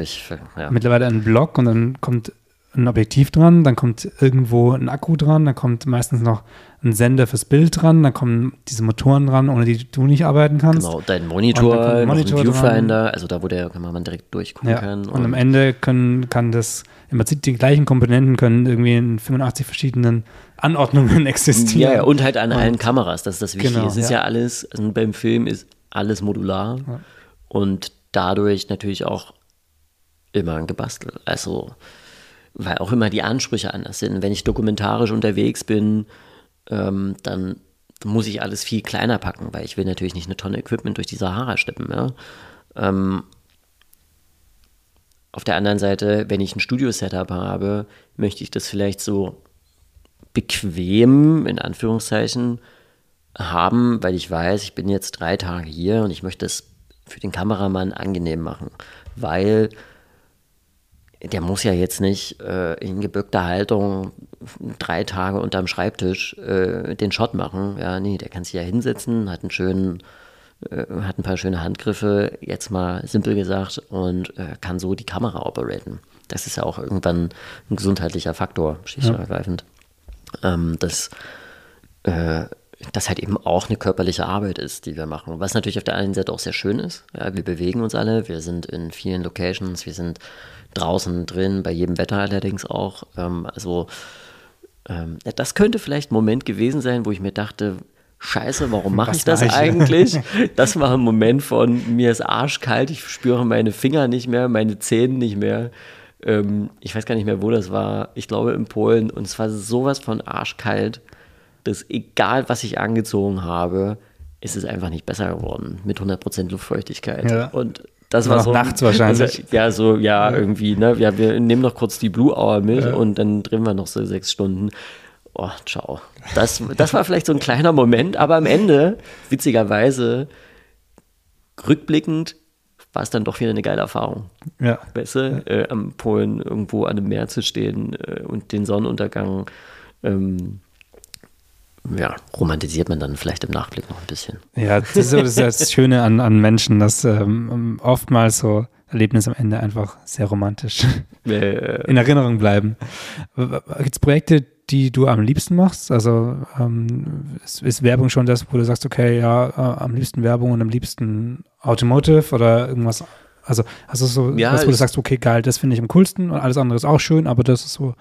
[SPEAKER 1] mittlerweile ein Block und dann kommt ein Objektiv dran, dann kommt irgendwo ein Akku dran, dann kommt meistens noch ein Sender fürs Bild dran, dann kommen diese Motoren dran, ohne die du nicht arbeiten kannst.
[SPEAKER 3] Genau, dein Monitor, Monitor Viewfinder, also da, wo der Kameramann direkt durchgucken ja, kann.
[SPEAKER 1] Und, und, am Ende können, kann das, im Prinzip die gleichen Komponenten können irgendwie in 85 verschiedenen Anordnungen existieren.
[SPEAKER 3] Ja, ja und halt an und, allen Kameras, das ist das Wichtige. Genau, es ist ja, ja alles, also beim Film ist alles modular ja. und dadurch natürlich auch immer ein Gebastel. Also, weil auch immer die Ansprüche anders sind. Wenn ich dokumentarisch unterwegs bin, ähm, dann muss ich alles viel kleiner packen, weil ich will natürlich nicht eine Tonne Equipment durch die Sahara schleppen. Ja? Ähm, auf der anderen Seite, wenn ich ein Studio-Setup habe, möchte ich das vielleicht so bequem, in Anführungszeichen, haben, weil ich weiß, ich bin jetzt drei Tage hier und ich möchte es für den Kameramann angenehm machen, weil der muss ja jetzt nicht äh, in gebückter Haltung drei Tage unterm Schreibtisch äh, den Shot machen. Ja, nee, der kann sich ja hinsetzen, hat einen schönen, äh, hat ein paar schöne Handgriffe, jetzt mal simpel gesagt, und äh, kann so die Kamera operaten. Das ist ja auch irgendwann ein gesundheitlicher Faktor, schlichtübergreifend. Ja. Ähm, das äh, das halt eben auch eine körperliche Arbeit ist, die wir machen. Was natürlich auf der einen Seite auch sehr schön ist. Ja, wir bewegen uns alle, wir sind in vielen Locations, wir sind draußen drin, bei jedem Wetter allerdings auch. Ähm, also ähm, das könnte vielleicht ein Moment gewesen sein, wo ich mir dachte, Scheiße, warum mache ich das eigentlich? Das war ein Moment von mir ist arschkalt, ich spüre meine Finger nicht mehr, meine Zähne nicht mehr. Ähm, ich weiß gar nicht mehr, wo das war. Ich glaube in Polen und es war sowas von arschkalt, dass egal was ich angezogen habe, ist es einfach nicht besser geworden mit 100% Luftfeuchtigkeit. Ja. Und das war, war so
[SPEAKER 1] nachts wahrscheinlich. Also,
[SPEAKER 3] ja, so, ja, ja, irgendwie, ne? Ja, wir nehmen noch kurz die Blue Hour mit ja. und dann drehen wir noch so sechs Stunden. Oh, ciao. Das, das war vielleicht so ein kleiner Moment, aber am Ende, witzigerweise, rückblickend, war es dann doch wieder eine geile Erfahrung.
[SPEAKER 1] Ja.
[SPEAKER 3] Weißt du, äh, am Polen irgendwo an einem Meer zu stehen äh, und den Sonnenuntergang ähm, ja, romantisiert man dann vielleicht im Nachblick noch ein bisschen.
[SPEAKER 1] Ja, das ist, das, ist das Schöne an, an Menschen, dass ähm, oftmals so Erlebnisse am Ende einfach sehr romantisch äh, in Erinnerung bleiben. Gibt es Projekte, die du am liebsten machst? Also ähm, ist, ist, Werbung schon das, wo du sagst, okay, ja, äh, am liebsten Werbung und am liebsten Automotive oder irgendwas? Also hast du so ja, was, wo du sagst, okay, geil, das finde ich am coolsten und alles andere ist auch schön, aber das ist so.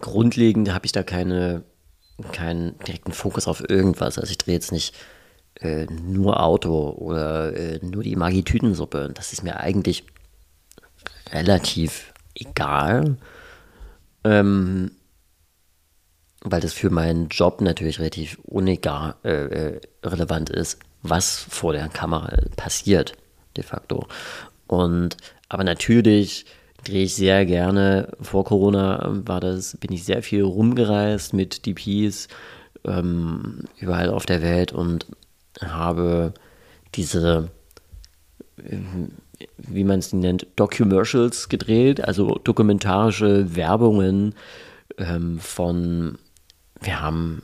[SPEAKER 3] Grundlegend habe ich da keine keinen direkten Fokus auf irgendwas. Also ich drehe jetzt nicht äh, nur Auto oder äh, nur die Magitütensuppe. Das ist mir eigentlich relativ egal. Ähm, weil das für meinen Job natürlich relativ unegal äh, äh, relevant ist, was vor der Kamera passiert, de facto. Und aber natürlich drehe ich sehr gerne. Vor Corona war das, bin ich sehr viel rumgereist mit DPs ähm, überall auf der Welt und habe diese, ähm, wie man es nennt, Documercials gedreht, also dokumentarische Werbungen ähm, von, wir haben,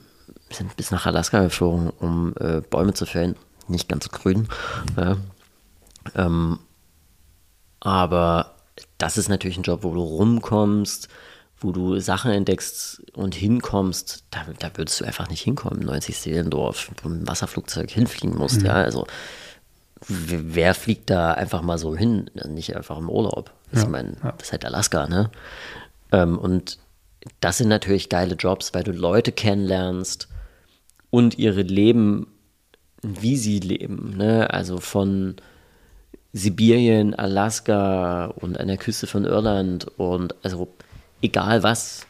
[SPEAKER 3] sind bis nach Alaska geflogen, um äh, Bäume zu fällen, nicht ganz grün. Ja. Ähm, aber das ist natürlich ein Job, wo du rumkommst, wo du Sachen entdeckst und hinkommst, da, da würdest du einfach nicht hinkommen, 90 Seelendorf, wo du mit dem Wasserflugzeug hinfliegen musst, mhm. ja, also wer fliegt da einfach mal so hin, nicht einfach im Urlaub, ja, ich meine, ja. das ist halt Alaska, ne, ähm, und das sind natürlich geile Jobs, weil du Leute kennenlernst und ihre Leben, wie sie leben, ne, also von Sibirien, Alaska und an der Küste von Irland und also egal was,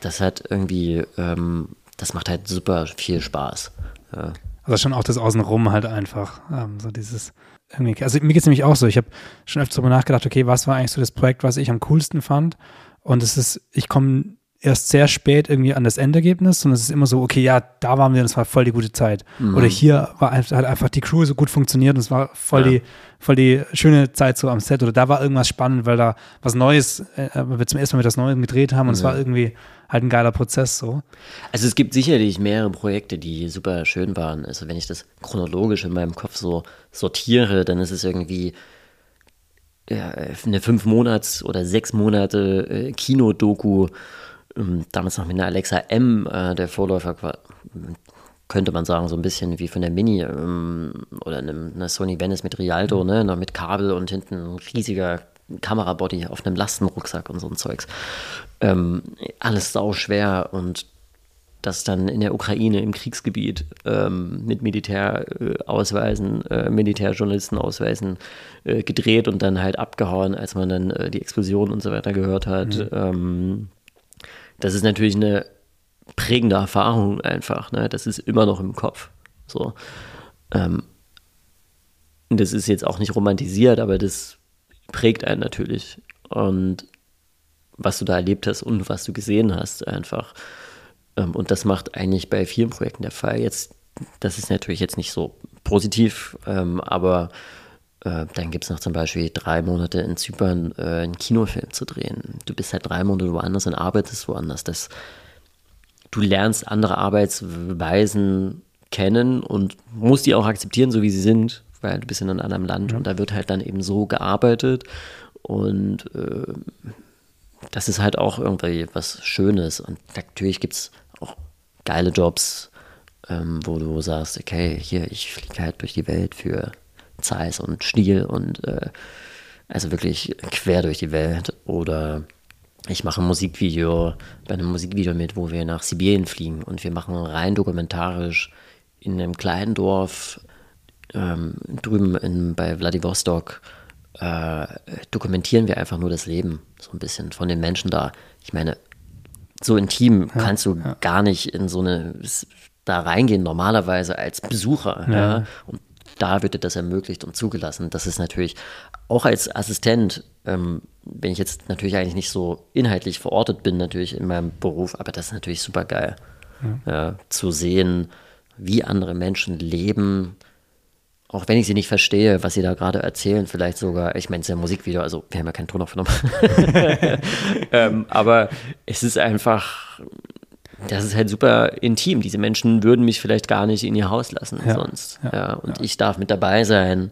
[SPEAKER 3] das hat irgendwie, ähm, das macht halt super viel Spaß. Ja.
[SPEAKER 1] Also schon auch das Außenrum halt einfach, ähm, so dieses irgendwie, also mir geht es nämlich auch so, ich habe schon öfter darüber nachgedacht, okay, was war eigentlich so das Projekt, was ich am coolsten fand und es ist, ich komme erst sehr spät irgendwie an das Endergebnis und es ist immer so, okay, ja, da waren wir, das war voll die gute Zeit. Mhm. Oder hier war hat einfach die Crew so gut funktioniert und es war voll ja. die, voll die schöne Zeit so am Set. Oder da war irgendwas spannend, weil da was Neues, äh, wir zum ersten Mal das Neue gedreht haben und ja. es war irgendwie halt ein geiler Prozess so.
[SPEAKER 3] Also es gibt sicherlich mehrere Projekte, die super schön waren. Also wenn ich das chronologisch in meinem Kopf so sortiere, dann ist es irgendwie ja, eine fünf Monats oder sechs Monate äh, Kinodoku damals noch mit einer Alexa M, äh, der Vorläufer könnte man sagen, so ein bisschen wie von der Mini ähm, oder einem, einer Sony Venice mit Rialto, mhm. ne, noch mit Kabel und hinten ein riesiger Kamerabody auf einem Lastenrucksack und so ein Zeugs. Ähm, alles sau schwer und das dann in der Ukraine im Kriegsgebiet ähm, mit Militärausweisen, äh, Militärjournalistenausweisen äh, gedreht und dann halt abgehauen, als man dann äh, die Explosion und so weiter gehört hat. Mhm. Ähm, das ist natürlich eine prägende Erfahrung einfach. Ne? Das ist immer noch im Kopf. So. Ähm, das ist jetzt auch nicht romantisiert, aber das prägt einen natürlich. Und was du da erlebt hast und was du gesehen hast, einfach. Ähm, und das macht eigentlich bei vielen Projekten der Fall. Jetzt, das ist natürlich jetzt nicht so positiv, ähm, aber äh, dann gibt es noch zum Beispiel drei Monate in Zypern äh, einen Kinofilm zu drehen. Du bist halt drei Monate woanders und arbeitest woanders. Das, du lernst andere Arbeitsweisen kennen und musst die auch akzeptieren, so wie sie sind, weil du bist in einem anderen Land ja. und da wird halt dann eben so gearbeitet und äh, das ist halt auch irgendwie was Schönes und natürlich gibt es auch geile Jobs, ähm, wo du sagst, okay, hier, ich fliege halt durch die Welt für Zeiss und Stiel und äh, also wirklich quer durch die Welt oder ich mache ein Musikvideo, bei einem Musikvideo mit, wo wir nach Sibirien fliegen und wir machen rein dokumentarisch in einem kleinen Dorf ähm, drüben in, bei Vladivostok äh, dokumentieren wir einfach nur das Leben so ein bisschen von den Menschen da. Ich meine, so intim ja, kannst du ja. gar nicht in so eine da reingehen normalerweise als Besucher. Ja. Und da wird dir das ermöglicht und zugelassen. Das ist natürlich auch als Assistent, ähm, wenn ich jetzt natürlich eigentlich nicht so inhaltlich verortet bin, natürlich in meinem Beruf, aber das ist natürlich super geil, ja. Ja, zu sehen, wie andere Menschen leben, auch wenn ich sie nicht verstehe, was sie da gerade erzählen, vielleicht sogar, ich meine, es ist ja Musikvideo, also wir haben ja keinen Ton aufgenommen. ähm, aber es ist einfach, das ist halt super intim. Diese Menschen würden mich vielleicht gar nicht in ihr Haus lassen ja, sonst. Ja, ja und ja. ich darf mit dabei sein.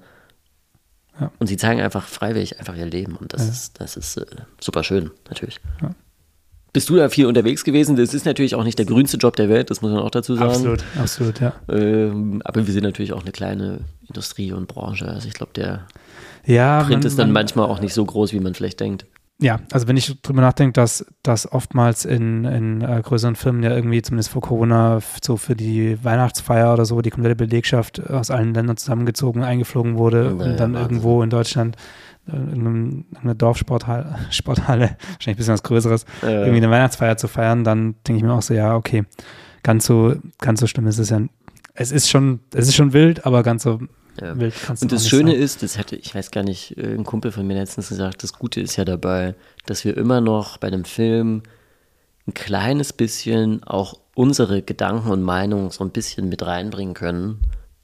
[SPEAKER 3] Und sie zeigen einfach freiwillig einfach ihr Leben. Und das ist, das ist äh, super schön, natürlich. Bist du da viel unterwegs gewesen? Das ist natürlich auch nicht der grünste Job der Welt, das muss man auch dazu sagen.
[SPEAKER 1] Absolut, absolut, ja.
[SPEAKER 3] Ähm, aber wir sind natürlich auch eine kleine Industrie und Branche. Also ich glaube, der ja, Print man, ist dann man, manchmal auch nicht so groß, wie man vielleicht denkt.
[SPEAKER 1] Ja, also wenn ich drüber nachdenke, dass, dass oftmals in, in äh, größeren Firmen ja irgendwie, zumindest vor Corona, so für die Weihnachtsfeier oder so, die komplette Belegschaft aus allen Ländern zusammengezogen, eingeflogen wurde und, und dann irgendwo in Deutschland äh, in, einer Dorfsporthalle, Sporthalle, wahrscheinlich ein bisschen was Größeres, ja. irgendwie eine Weihnachtsfeier zu feiern, dann denke ich mir auch so, ja, okay, ganz so, ganz so schlimm ist es ja. Es ist schon, es ist schon wild, aber ganz so
[SPEAKER 3] ja. Und das Schöne sein. ist, das hätte, ich weiß gar nicht, äh, ein Kumpel von mir letztens gesagt, das Gute ist ja dabei, dass wir immer noch bei einem Film ein kleines bisschen auch unsere Gedanken und Meinungen so ein bisschen mit reinbringen können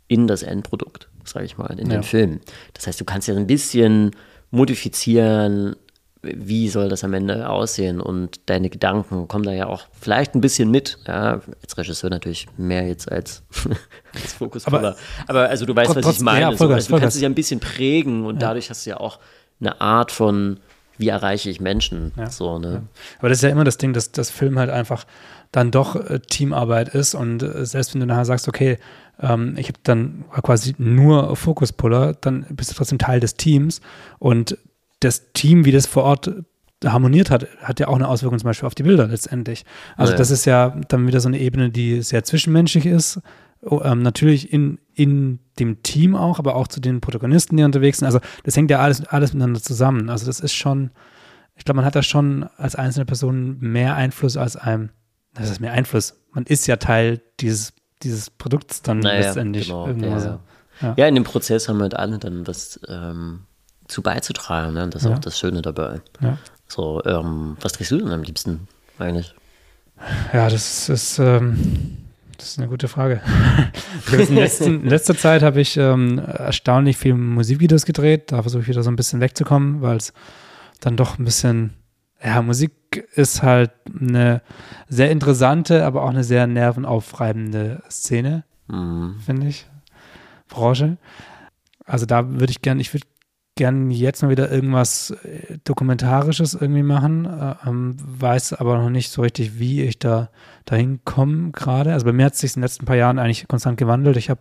[SPEAKER 3] in das Endprodukt, sage ich mal, in ja. den Film. Das heißt, du kannst ja ein bisschen modifizieren, wie soll das am Ende aussehen und deine Gedanken kommen da ja auch vielleicht ein bisschen mit. Ja, als Regisseur natürlich mehr jetzt als, als Fokusvoller. Aber, aber, also du weißt, was ich meine. Ja, so, also du kannst es ja ein bisschen prägen und ja. dadurch hast du ja auch eine Art von, wie erreiche ich Menschen. Ja. So, ne?
[SPEAKER 1] Aber das ist ja immer das Ding, dass das Film halt einfach dann doch äh, Teamarbeit ist und äh, selbst wenn du nachher sagst, okay, ähm, ich habe dann quasi nur Fokuspuller, dann bist du trotzdem Teil des Teams und das Team, wie das vor Ort harmoniert hat, hat ja auch eine Auswirkung zum Beispiel auf die Bilder letztendlich. Also ja. das ist ja dann wieder so eine Ebene, die sehr zwischenmenschlich ist. Oh, ähm, natürlich in, in dem Team auch, aber auch zu den Protagonisten, die unterwegs sind. Also das hängt ja alles, alles miteinander zusammen. Also das ist schon, ich glaube, man hat da schon als einzelne Person mehr Einfluss als einem, das ist mehr Einfluss. Man ist ja Teil dieses, dieses Produkts dann naja, letztendlich. Genau, ja,
[SPEAKER 3] so. ja. ja, in dem Prozess haben wir halt alle dann was ähm, zu beizutragen. Ne? Das ist ja. auch das Schöne dabei. Ja. So, ähm, was trägst du denn am liebsten eigentlich?
[SPEAKER 1] Ja, das ist, ähm, das ist eine gute Frage. in, letzten, in letzter Zeit habe ich ähm, erstaunlich viel Musikvideos gedreht. Da versuche ich wieder so ein bisschen wegzukommen, weil es dann doch ein bisschen, ja, Musik ist halt eine sehr interessante, aber auch eine sehr nervenaufreibende Szene, mhm. finde ich. Branche. Also da würde ich gerne, ich würde gern jetzt mal wieder irgendwas äh, Dokumentarisches irgendwie machen, äh, ähm, weiß aber noch nicht so richtig, wie ich da dahin komme gerade. Also bei mir hat es sich in den letzten paar Jahren eigentlich konstant gewandelt. Ich habe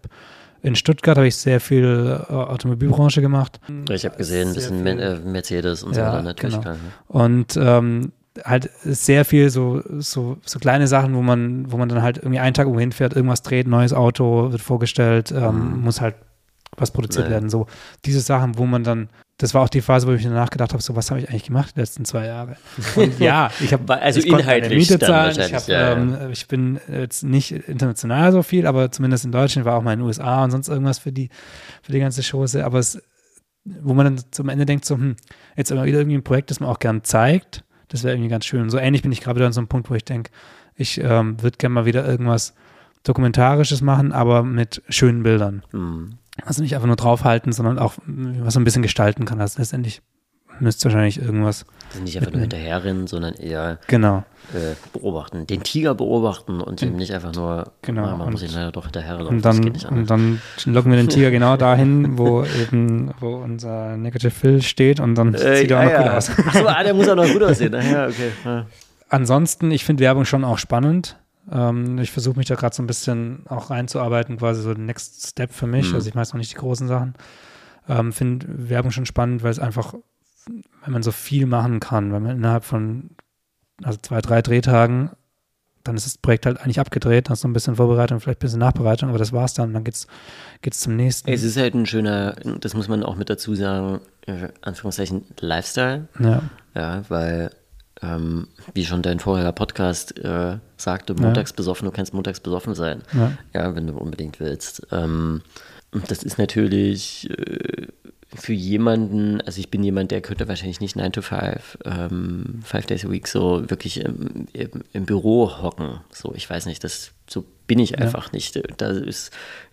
[SPEAKER 1] in Stuttgart habe ich sehr viel äh, Automobilbranche gemacht.
[SPEAKER 3] Ich habe gesehen, ein bisschen viel, äh, Mercedes und ja, so weiter natürlich.
[SPEAKER 1] Genau. Und ähm, halt sehr viel so, so, so kleine Sachen, wo man, wo man dann halt irgendwie einen Tag irgendwo hinfährt, irgendwas dreht, neues Auto wird vorgestellt, ähm, mhm. muss halt was produziert
[SPEAKER 3] Naja.
[SPEAKER 1] werden. So diese Sachen, wo man dann, das war auch die Phase, wo ich mir nachgedacht habe, so was habe ich eigentlich gemacht die letzten zwei Jahre? Und ja, ich habe
[SPEAKER 3] Also
[SPEAKER 1] ich
[SPEAKER 3] inhaltlich
[SPEAKER 1] Miete zahlen. Ich, hab,
[SPEAKER 3] ja, ja.
[SPEAKER 1] ähm, ich bin jetzt nicht international so viel, aber zumindest in Deutschland war auch mal in den USA und sonst irgendwas für die für die ganze Chose. Aber es, wo man dann zum Ende denkt, so hm, jetzt immer wieder irgendwie ein Projekt, das man auch gern zeigt, das wäre irgendwie ganz schön. Und so ähnlich bin ich gerade wieder an so einem Punkt, wo ich denke, ich ähm, würde gerne mal wieder irgendwas Dokumentarisches machen, aber mit schönen Bildern.
[SPEAKER 3] Mhm.
[SPEAKER 1] Also nicht einfach nur draufhalten, sondern auch mm, was so ein bisschen gestalten kann. Also letztendlich müsste wahrscheinlich irgendwas.
[SPEAKER 3] Also nicht einfach nur hinterherrennen, sondern eher
[SPEAKER 1] Genau.
[SPEAKER 3] äh, beobachten. Den Tiger beobachten und eben nicht einfach nur,
[SPEAKER 1] Genau,
[SPEAKER 3] ah, man
[SPEAKER 1] und-
[SPEAKER 3] muss ihn leider doch hinterherlaufen.
[SPEAKER 1] Und dann, und dann locken wir den Tiger genau dahin, wo eben, wo unser Negative Fill steht und dann
[SPEAKER 3] Äh,
[SPEAKER 1] sieht er auch
[SPEAKER 3] ja,
[SPEAKER 1] noch gut
[SPEAKER 3] ja.
[SPEAKER 1] aus.
[SPEAKER 3] Ach so, ah, der muss auch noch gut aussehen. Ah, ja, okay. Ja.
[SPEAKER 1] Ansonsten, ich finde Werbung schon auch spannend. Ähm, ich versuche mich da gerade so ein bisschen auch reinzuarbeiten, quasi so den Next Step für mich.
[SPEAKER 3] Mhm.
[SPEAKER 1] Also ich weiß noch nicht die großen Sachen. Ähm, finde Werbung schon spannend, weil es einfach, wenn man so viel machen kann, wenn man innerhalb von also zwei, drei Drehtagen, dann ist das Projekt halt eigentlich abgedreht, dann hast du ein bisschen Vorbereitung, vielleicht ein bisschen Nachbereitung, aber das war's dann. Dann geht's, geht's zum nächsten.
[SPEAKER 3] Es ist halt ein schöner, das muss man auch mit dazu sagen, äh, Anführungszeichen Lifestyle.
[SPEAKER 1] ja,
[SPEAKER 3] Ja, weil, ähm, wie schon dein vorheriger Podcast äh, sagte, montags besoffen, du kannst montags besoffen sein.
[SPEAKER 1] ja.
[SPEAKER 3] Ja, wenn du unbedingt willst. Ähm, das ist natürlich äh, für jemanden, also ich bin jemand, der könnte wahrscheinlich nicht 9 to 5, ähm, 5 days a week so wirklich im, im, im Büro hocken. So, ich weiß nicht, das so bin ich einfach nicht. Da ist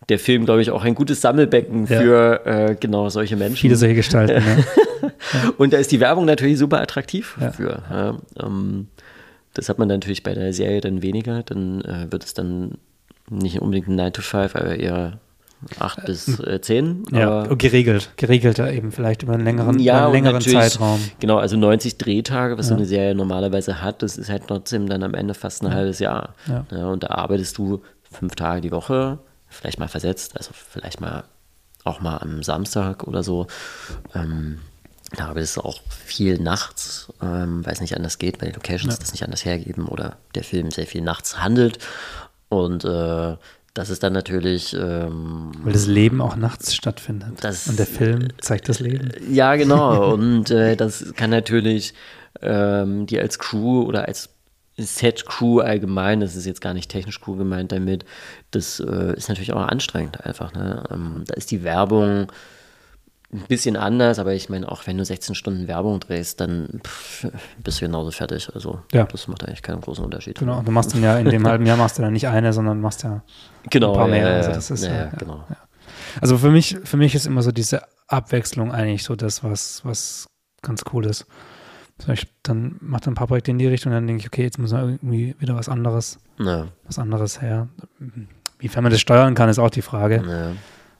[SPEAKER 3] der Film, glaube ich, auch ein gutes Sammelbecken
[SPEAKER 1] Ja.
[SPEAKER 3] für äh, genau solche Menschen.
[SPEAKER 1] Viele solche Gestalten. ja.
[SPEAKER 3] Und da ist die Werbung natürlich super attraktiv
[SPEAKER 1] Ja.
[SPEAKER 3] für. Ja. Ähm, das hat man natürlich bei der Serie dann weniger. Dann äh, wird es dann nicht unbedingt ein 9 to 5, aber eher 8 bis äh, 10.
[SPEAKER 1] Ja, geregelt. Geregelter eben vielleicht über einen längeren,
[SPEAKER 3] ja,
[SPEAKER 1] einen längeren Zeitraum.
[SPEAKER 3] Genau, also 90 Drehtage, was so
[SPEAKER 1] Ja.
[SPEAKER 3] eine Serie normalerweise hat, das ist halt trotzdem dann am Ende fast ein halbes Jahr.
[SPEAKER 1] Ja.
[SPEAKER 3] und da arbeitest du fünf Tage die Woche, vielleicht mal versetzt, also vielleicht mal auch mal am Samstag oder so. Ähm, da arbeitest du auch viel nachts, ähm, weil es nicht anders geht, weil die Locations das nicht anders hergeben oder der Film sehr viel nachts handelt. Und äh, das ist dann natürlich ähm,
[SPEAKER 1] Weil das Leben auch nachts stattfindet.
[SPEAKER 3] Das-
[SPEAKER 1] Und der Film zeigt das Leben.
[SPEAKER 3] Ja, genau. Und äh, das kann natürlich ähm, die als Crew oder als Set-Crew allgemein, das ist jetzt gar nicht technisch Crew gemeint damit, das äh, ist natürlich auch anstrengend einfach. Ne? Ähm, da ist die Werbung ein bisschen anders, aber ich meine, auch wenn du 16 Stunden Werbung drehst, dann pff, bist du genauso fertig. Also
[SPEAKER 1] Ja.
[SPEAKER 3] das macht eigentlich keinen großen Unterschied.
[SPEAKER 1] Genau. Du machst dann ja in dem halben Jahr machst du dann nicht eine, sondern machst ja
[SPEAKER 3] Genau,
[SPEAKER 1] ein paar mehr.
[SPEAKER 3] ja,
[SPEAKER 1] Also das ist,
[SPEAKER 3] ja,
[SPEAKER 1] äh,
[SPEAKER 3] ja. genau.
[SPEAKER 1] Also für mich, für mich ist immer so diese Abwechslung eigentlich so das, was, was ganz cool ist. So, ich dann mache dann ein paar Projekte in die Richtung und dann denke ich, okay, jetzt muss man irgendwie wieder was anderes,
[SPEAKER 3] Ja,
[SPEAKER 1] was anderes her. Wie man das steuern kann, ist auch die Frage.
[SPEAKER 3] ja.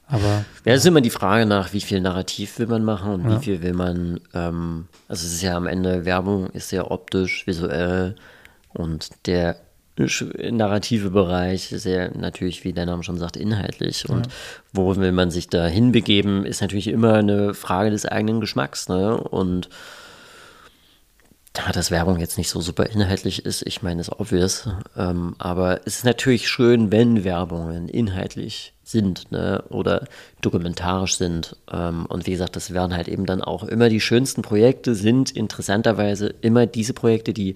[SPEAKER 1] Aber
[SPEAKER 3] Ja, es ist immer die Frage nach, wie viel Narrativ will man machen und
[SPEAKER 1] Ja.
[SPEAKER 3] wie viel will man, ähm, also es ist ja am Ende, Werbung ist sehr optisch, visuell und der narrative Bereich ist ja natürlich, wie der Name schon sagt, inhaltlich. Und wo will man sich da hinbegeben, ist natürlich immer eine Frage des eigenen Geschmacks. Ne? Und da das Werbung jetzt nicht so super inhaltlich ist, ich meine, ist obvious, ähm, aber es ist natürlich schön, wenn Werbungen inhaltlich sind ne, oder dokumentarisch sind. Ähm, und wie gesagt, das werden halt eben dann auch immer die schönsten Projekte, sind interessanterweise immer diese Projekte, die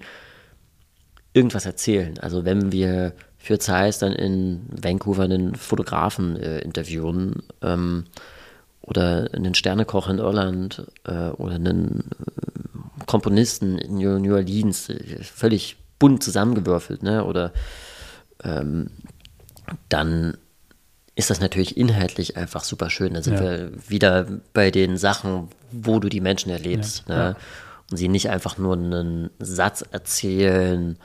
[SPEAKER 3] irgendwas erzählen. Also wenn wir für Zeiss dann in Vancouver einen Fotografen äh, interviewen ähm, oder einen Sternekoch in Irland äh, oder einen äh, Komponisten in New Orleans, äh, völlig bunt zusammengewürfelt, ne? oder ähm, dann ist das natürlich inhaltlich einfach super schön. Da sind
[SPEAKER 1] Ja.
[SPEAKER 3] wir wieder bei den Sachen, wo du die Menschen erlebst.
[SPEAKER 1] Ja,
[SPEAKER 3] ne?
[SPEAKER 1] ja.
[SPEAKER 3] Und sie nicht einfach nur einen Satz erzählen,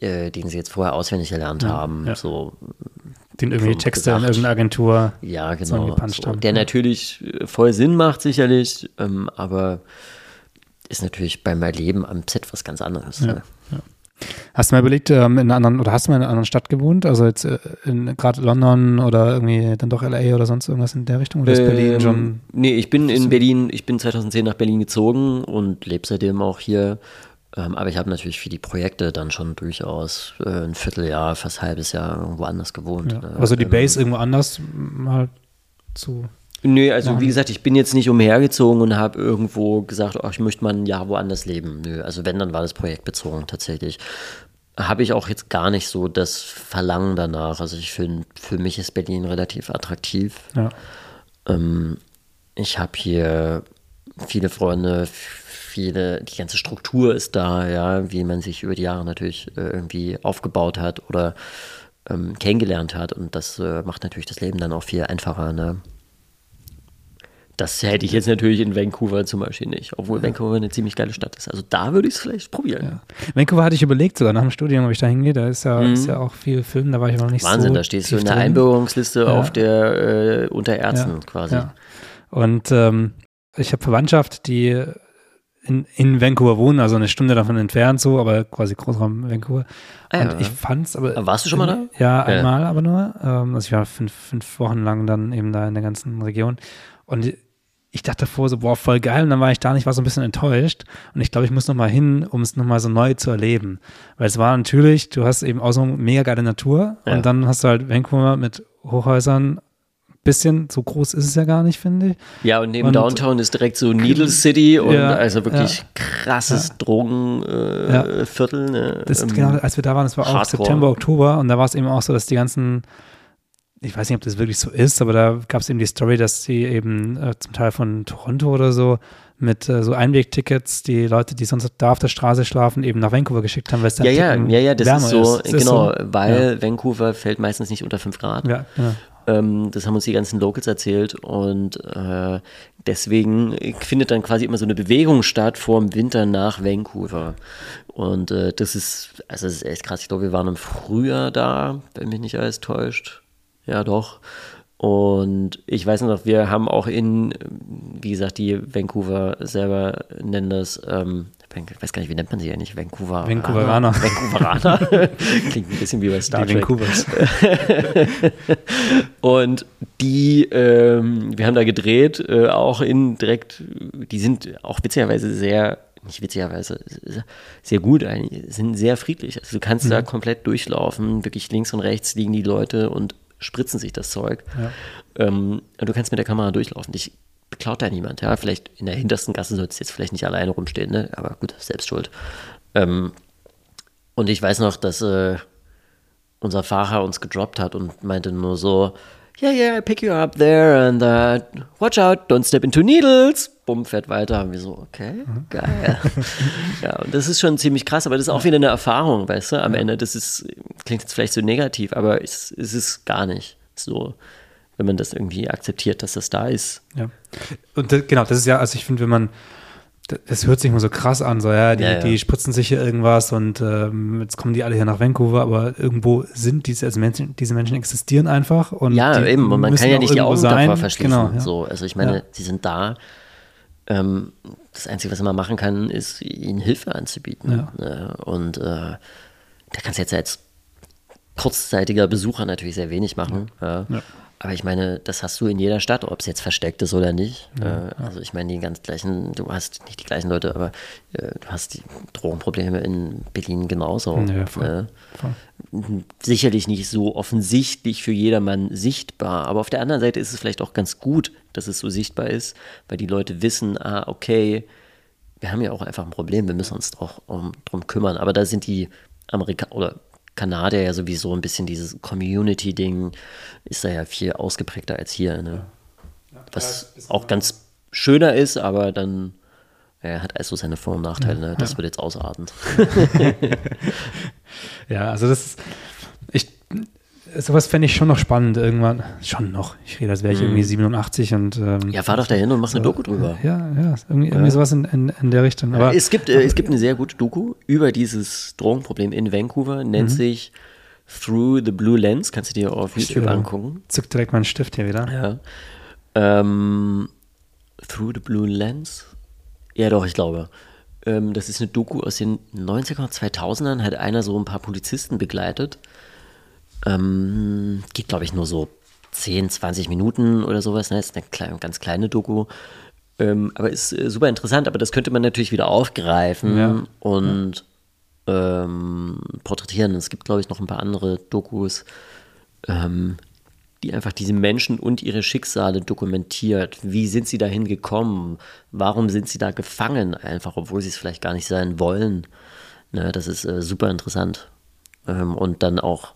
[SPEAKER 3] äh, den sie jetzt vorher auswendig gelernt haben. So,
[SPEAKER 1] den irgendwie Texte in
[SPEAKER 3] gesagt.
[SPEAKER 1] irgendeiner Agentur
[SPEAKER 3] ja, genau. So,
[SPEAKER 1] haben.
[SPEAKER 3] der natürlich äh, voll Sinn macht, sicherlich, ähm, aber ist natürlich beim Erleben am Set was ganz anderes.
[SPEAKER 1] Ja.
[SPEAKER 3] Ne?
[SPEAKER 1] Hast du mal überlegt, ähm, in einer anderen, oder hast du mal in einer anderen Stadt gewohnt? Also jetzt äh, in gerade London oder irgendwie dann doch LA oder sonst irgendwas in der Richtung? Oder ist Berlin
[SPEAKER 3] Ähm,
[SPEAKER 1] schon?
[SPEAKER 3] Nee, ich bin in Berlin, ich bin 2010 nach Berlin gezogen und lebe seitdem auch hier. Ähm, aber ich habe natürlich für die Projekte dann schon durchaus äh, ein Vierteljahr, fast ein halbes Jahr irgendwo anders gewohnt.
[SPEAKER 1] Ja. Also die
[SPEAKER 3] Ähm,
[SPEAKER 1] Base irgendwo anders mal zu.
[SPEAKER 3] Nö, also wie gesagt, ich bin jetzt nicht umhergezogen und habe irgendwo gesagt, oh, ich möchte mal ein Jahr woanders leben. Nö, also wenn, dann war das projektbezogen tatsächlich. Habe ich auch jetzt gar nicht so das Verlangen danach. Also ich finde, für mich ist Berlin relativ attraktiv.
[SPEAKER 1] Ja.
[SPEAKER 3] Ähm, ich habe hier viele Freunde, viele, die ganze Struktur ist da, ja, wie man sich über die Jahre natürlich äh, irgendwie aufgebaut hat oder ähm, kennengelernt hat. Und das äh, macht natürlich das Leben dann auch viel einfacher. Ne? Das hätte ich jetzt natürlich in Vancouver zum Beispiel nicht, obwohl Vancouver eine ziemlich geile Stadt ist. Also da würde ich es vielleicht probieren.
[SPEAKER 1] Ja. Vancouver hatte ich überlegt, sogar nach dem Studium, ob ich da hingehe. Da ist ja,
[SPEAKER 3] Mhm.
[SPEAKER 1] ist ja auch viel Film, da war ich aber noch nicht
[SPEAKER 3] Wahnsinn,
[SPEAKER 1] so.
[SPEAKER 3] da stehst du in der
[SPEAKER 1] drin.
[SPEAKER 3] Einbürgerungsliste
[SPEAKER 1] Ja.
[SPEAKER 3] auf der äh, unter Ärzten quasi.
[SPEAKER 1] Ja. Und ähm, ich habe Verwandtschaft, die in, in Vancouver wohnen, also eine Stunde davon entfernt, so, aber quasi Großraum Vancouver.
[SPEAKER 3] Ah, ja.
[SPEAKER 1] Und ich fand's aber.
[SPEAKER 3] Aber warst du schon mal da?
[SPEAKER 1] Ja,
[SPEAKER 3] Ja.
[SPEAKER 1] einmal aber nur. Ähm, also ich war fünf, fünf Wochen lang dann eben da in der ganzen Region. Und ich dachte davor so, boah, voll geil. Und dann war ich da und ich war so ein bisschen enttäuscht. Und ich glaube, ich muss noch mal hin, um es noch mal so neu zu erleben. Weil es war natürlich, du hast eben auch so mega geile Natur.
[SPEAKER 3] Ja.
[SPEAKER 1] Und dann hast du halt Vancouver mit Hochhäusern. Bisschen, so groß ist es ja gar nicht, finde ich.
[SPEAKER 3] Ja, und neben
[SPEAKER 1] Und-
[SPEAKER 3] Downtown ist direkt so Needle City und
[SPEAKER 1] Ja,
[SPEAKER 3] also wirklich
[SPEAKER 1] ja.
[SPEAKER 3] krasses
[SPEAKER 1] Ja.
[SPEAKER 3] Drogenviertel. Äh, ne?
[SPEAKER 1] Das,
[SPEAKER 3] Ähm,
[SPEAKER 1] genau, als wir da waren, das war auch
[SPEAKER 3] Hardcore.
[SPEAKER 1] September, Oktober und da war es eben auch so, dass die ganzen, ich weiß nicht, ob das wirklich so ist, aber da gab es eben die Story, dass sie eben äh, zum Teil von Toronto oder so mit äh, so Einwegtickets die Leute, die sonst da auf der Straße schlafen, eben nach Vancouver geschickt haben, weil es dann
[SPEAKER 3] ja, ja, ja, ja, das ist so,
[SPEAKER 1] ist
[SPEAKER 3] genau,
[SPEAKER 1] so.
[SPEAKER 3] weil Vancouver fällt meistens nicht unter 5 Grad.
[SPEAKER 1] Ja, genau.
[SPEAKER 3] Ähm, das haben uns die ganzen Locals erzählt und äh, deswegen findet dann quasi immer so eine Bewegung statt vor dem Winter nach Vancouver. Und äh, das ist, also das ist echt krass. Ich glaube, wir waren im Frühjahr da, wenn mich nicht alles täuscht. Ja, doch. Und ich weiß noch, wir haben auch in, wie gesagt, die Vancouver selber nennen das, ähm, ich weiß gar nicht, wie nennt man sie eigentlich? Vancouver.
[SPEAKER 1] Vancouveraner.
[SPEAKER 3] Vancouveraner. Klingt ein bisschen wie bei Star
[SPEAKER 1] Die
[SPEAKER 3] Trek.
[SPEAKER 1] Vancouvers.
[SPEAKER 3] Und die, ähm, wir haben da gedreht, äh, auch in direkt, die sind auch witzigerweise sehr, nicht witzigerweise, sehr gut eigentlich, sind sehr friedlich. Also du kannst da komplett durchlaufen, wirklich links und rechts liegen die Leute und spritzen sich das Zeug.
[SPEAKER 1] Ja.
[SPEAKER 3] Ähm, und du kannst mit der Kamera durchlaufen. Dich beklaut da niemand, ja. Vielleicht in der hintersten Gasse sollst du jetzt vielleicht nicht alleine rumstehen, ne? Aber gut, selbst schuld. Ähm, und ich weiß noch, dass äh, unser Fahrer uns gedroppt hat und meinte nur so, yeah, yeah, I pick you up there and uh, watch out, don't step into needles. Bumm, fährt weiter. Haben wir so, okay, geil. ja, und das ist schon ziemlich krass, aber das ist auch wieder eine Erfahrung, weißt du, am Ende. Das ist, klingt jetzt vielleicht so negativ, aber es, es ist gar nicht so, wenn man das irgendwie akzeptiert, dass das da ist.
[SPEAKER 1] Ja. Und das, genau, das ist ja, also ich finde, wenn man, das- hört sich immer so krass an, so, ja, die,
[SPEAKER 3] Ja, ja.
[SPEAKER 1] die spritzen sich hier irgendwas und ähm, jetzt kommen die alle hier nach Vancouver, aber irgendwo sind diese, also Menschen, diese Menschen existieren einfach und
[SPEAKER 3] Ja, eben, und man kann ja nicht die Augen
[SPEAKER 1] sein.
[SPEAKER 3] davor verschließen.
[SPEAKER 1] Genau, ja.
[SPEAKER 3] so. Also ich meine, sie sind da. Ähm, das Einzige, was man machen kann, ist, ihnen Hilfe anzubieten. Ne? Und äh, da kannst du jetzt als kurzzeitiger Besucher natürlich sehr wenig machen. Ja.
[SPEAKER 1] Ja.
[SPEAKER 3] Aber ich meine, das hast du in jeder Stadt, ob es jetzt versteckt ist oder nicht. äh, Also ich meine, die ganz gleichen, du hast nicht die gleichen Leute, aber äh, du hast die Drogenprobleme in Berlin genauso.
[SPEAKER 1] Ja, voll.
[SPEAKER 3] ne?
[SPEAKER 1] Voll.
[SPEAKER 3] sicherlich nicht so offensichtlich für jedermann sichtbar. Aber auf der anderen Seite ist es vielleicht auch ganz gut, dass es so sichtbar ist, weil die Leute wissen, ah, okay, wir haben ja auch einfach ein Problem, wir müssen uns doch um, drum kümmern. Aber da sind die Amerikaner oder Kanadier ja sowieso ein bisschen dieses Community-Ding, ist da ja viel ausgeprägter als hier. Ne? Was auch ganz schöner ist, aber dann ja, hat also seine Vor- und Nachteile. Ne? Das wird jetzt ausartend.
[SPEAKER 1] Ja, also das sowas fände ich schon noch spannend irgendwann. Schon noch. Ich rede, als wäre ich irgendwie 87 und ähm,
[SPEAKER 3] Mhm. Ja, fahr doch dahin und mach eine Doku drüber.
[SPEAKER 1] Ja, ja, irgendwie, irgendwie sowas in, in, in der Richtung. Aber
[SPEAKER 3] es, gibt, äh, es gibt eine sehr gute Doku über dieses Drogenproblem in Vancouver, nennt sich Through the Blue Lens. Kannst du dir auf YouTube
[SPEAKER 1] äh,
[SPEAKER 3] angucken.
[SPEAKER 1] zück direkt meinen Stift hier wieder.
[SPEAKER 3] Ja. Ähm, Through the Blue Lens? Ja, doch, ich glaube. Ähm, das ist eine Doku aus den 90er und 2000ern. Hat einer so ein paar Polizisten begleitet. Ähm, geht, glaube ich, nur so 10, 20 Minuten oder sowas. Ne? Ist eine kleine, ganz kleine Doku. Ähm, aber ist äh, super interessant. Aber das könnte man natürlich wieder aufgreifen
[SPEAKER 1] Ja.
[SPEAKER 3] und Ähm, porträtieren. Es gibt, glaube ich, noch ein paar andere Dokus. Ähm, die einfach diese Menschen und ihre Schicksale dokumentiert. Wie sind sie dahin gekommen? Warum sind sie da gefangen einfach, obwohl sie es vielleicht gar nicht sein wollen? Ne, das ist äh, super interessant. Ähm, und dann auch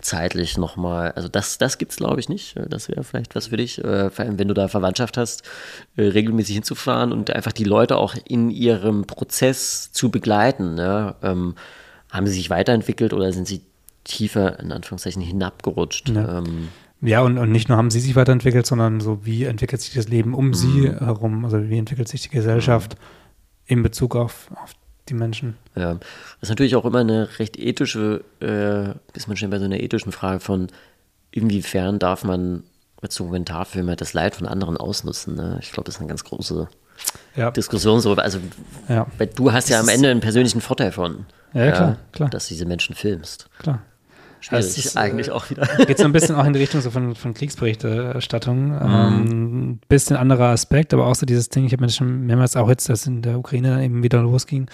[SPEAKER 3] zeitlich nochmal, also das, das gibt es glaube ich nicht. Das wäre vielleicht was für dich, äh, vor allem wenn du da Verwandtschaft hast, äh, regelmäßig hinzufahren und einfach die Leute auch in ihrem Prozess zu begleiten. Ja? Ähm, haben sie sich weiterentwickelt oder sind sie tiefer in Anführungszeichen hinabgerutscht?
[SPEAKER 1] Ja. Ähm, ja, und, und nicht nur haben sie sich weiterentwickelt, sondern so, wie entwickelt sich das Leben um mhm. sie herum? Also wie entwickelt sich die Gesellschaft mhm. in Bezug auf, auf die Menschen?
[SPEAKER 3] Ja, das ist natürlich auch immer eine recht ethische, äh, ist man schon bei so einer ethischen Frage von, inwiefern darf man als Dokumentarfilmer das Leid von anderen ausnutzen? Ne? Ich glaube, das ist eine ganz große ja. Diskussion. So, also, ja. du hast das ja am Ende einen persönlichen Vorteil von,
[SPEAKER 1] ja, ja, klar, klar.
[SPEAKER 3] dass du diese Menschen filmst.
[SPEAKER 1] Klar.
[SPEAKER 3] Schwierig das ist eigentlich äh, auch wieder.
[SPEAKER 1] Geht so ein bisschen auch in die Richtung so von, von Kriegsberichterstattung. Mhm. Ähm, bisschen anderer Aspekt, aber auch so dieses Ding, ich habe mir schon mehrmals auch jetzt, dass in der Ukraine dann eben wieder losging.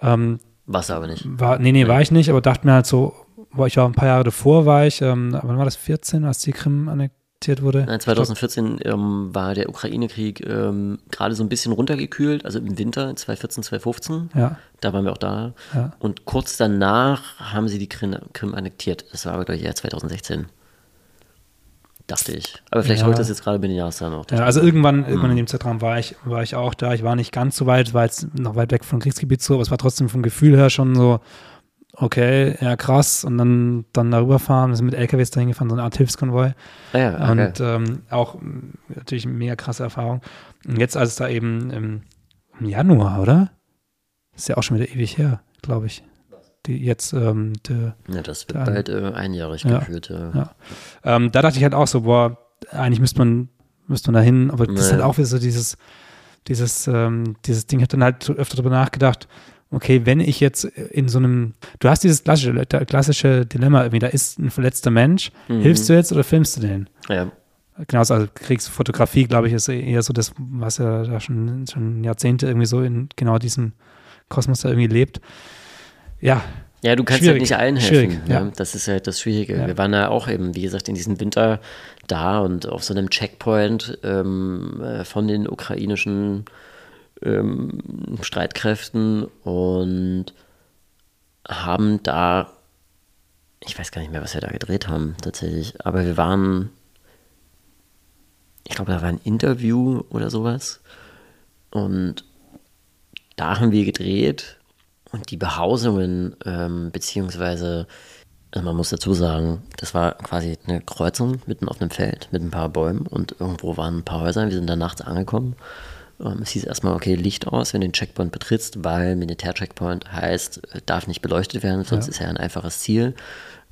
[SPEAKER 1] Ähm,
[SPEAKER 3] Warst du aber nicht?
[SPEAKER 1] War, nee, nee, war ich nicht, aber dachte mir halt so, boah, ich war ein paar Jahre davor, war ich, ähm, wann war das, 14, als die Krim annektiert wurde?
[SPEAKER 3] Nein, 2014 ähm, war der Ukraine-Krieg ähm, gerade so ein bisschen runtergekühlt, also im Winter 2014, 2015.
[SPEAKER 1] Ja.
[SPEAKER 3] Da waren wir auch da. Ja. Und kurz danach haben sie die Krim, Krim annektiert. Das war aber, glaube ich, eher 2016. Dachte ich. Aber vielleicht ja. ich das jetzt gerade den Jahreszahlen auch.
[SPEAKER 1] Ja, also irgendwann, mhm. irgendwann in dem Zeitraum war ich, war ich auch da. Ich war nicht ganz so weit, war jetzt noch weit weg vom Kriegsgebiet so, aber es war trotzdem vom Gefühl her schon so, okay, ja krass. Und dann, dann darüber fahren, wir sind mit LKWs dahin gefahren, so eine Art Hilfskonvoi.
[SPEAKER 3] Ah ja, okay.
[SPEAKER 1] Und ähm, auch natürlich eine mega krasse Erfahrung. Und jetzt, als es da eben im, im Januar, oder? Ist ja auch schon wieder ewig her, glaube ich die jetzt ähm,
[SPEAKER 3] der, Ja, das wird bald äh, einjährig ja, geführt, ja.
[SPEAKER 1] ja. Ähm, da dachte ich halt auch so, boah, eigentlich müsste man, müsste man da hin, aber das ist halt auch wieder so dieses, dieses, ähm, dieses Ding, ich habe dann halt öfter darüber nachgedacht, okay, wenn ich jetzt in so einem, du hast dieses klassische, klassische Dilemma, irgendwie, da ist ein verletzter Mensch, mhm. hilfst du jetzt oder filmst du den?
[SPEAKER 3] Ja.
[SPEAKER 1] Genau, also Kriegsfotografie, glaube ich, ist eher so das, was ja da schon, schon Jahrzehnte irgendwie so in genau diesem Kosmos da irgendwie lebt ja.
[SPEAKER 3] Ja, du kannst halt nicht allen helfen. Ja. ja. Das ist halt das Schwierige. Ja. Wir waren ja auch eben, wie gesagt, in diesem Winter da und auf so einem Checkpoint ähm, äh, von den ukrainischen ähm, Streitkräften und haben da, ich weiß gar nicht mehr, was wir da gedreht haben tatsächlich, aber wir waren, ich glaube, da war ein Interview oder sowas und da haben wir gedreht und die Behausungen, ähm, beziehungsweise, also man muss dazu sagen, das war quasi eine Kreuzung mitten auf einem Feld mit ein paar Bäumen und irgendwo waren ein paar Häuser. Wir sind da nachts angekommen. Ähm, es hieß erstmal, okay, Licht aus, wenn du den Checkpoint betrittst, weil Militär-Checkpoint heißt, äh, darf nicht beleuchtet werden, sonst ja. ist ja ein einfaches Ziel.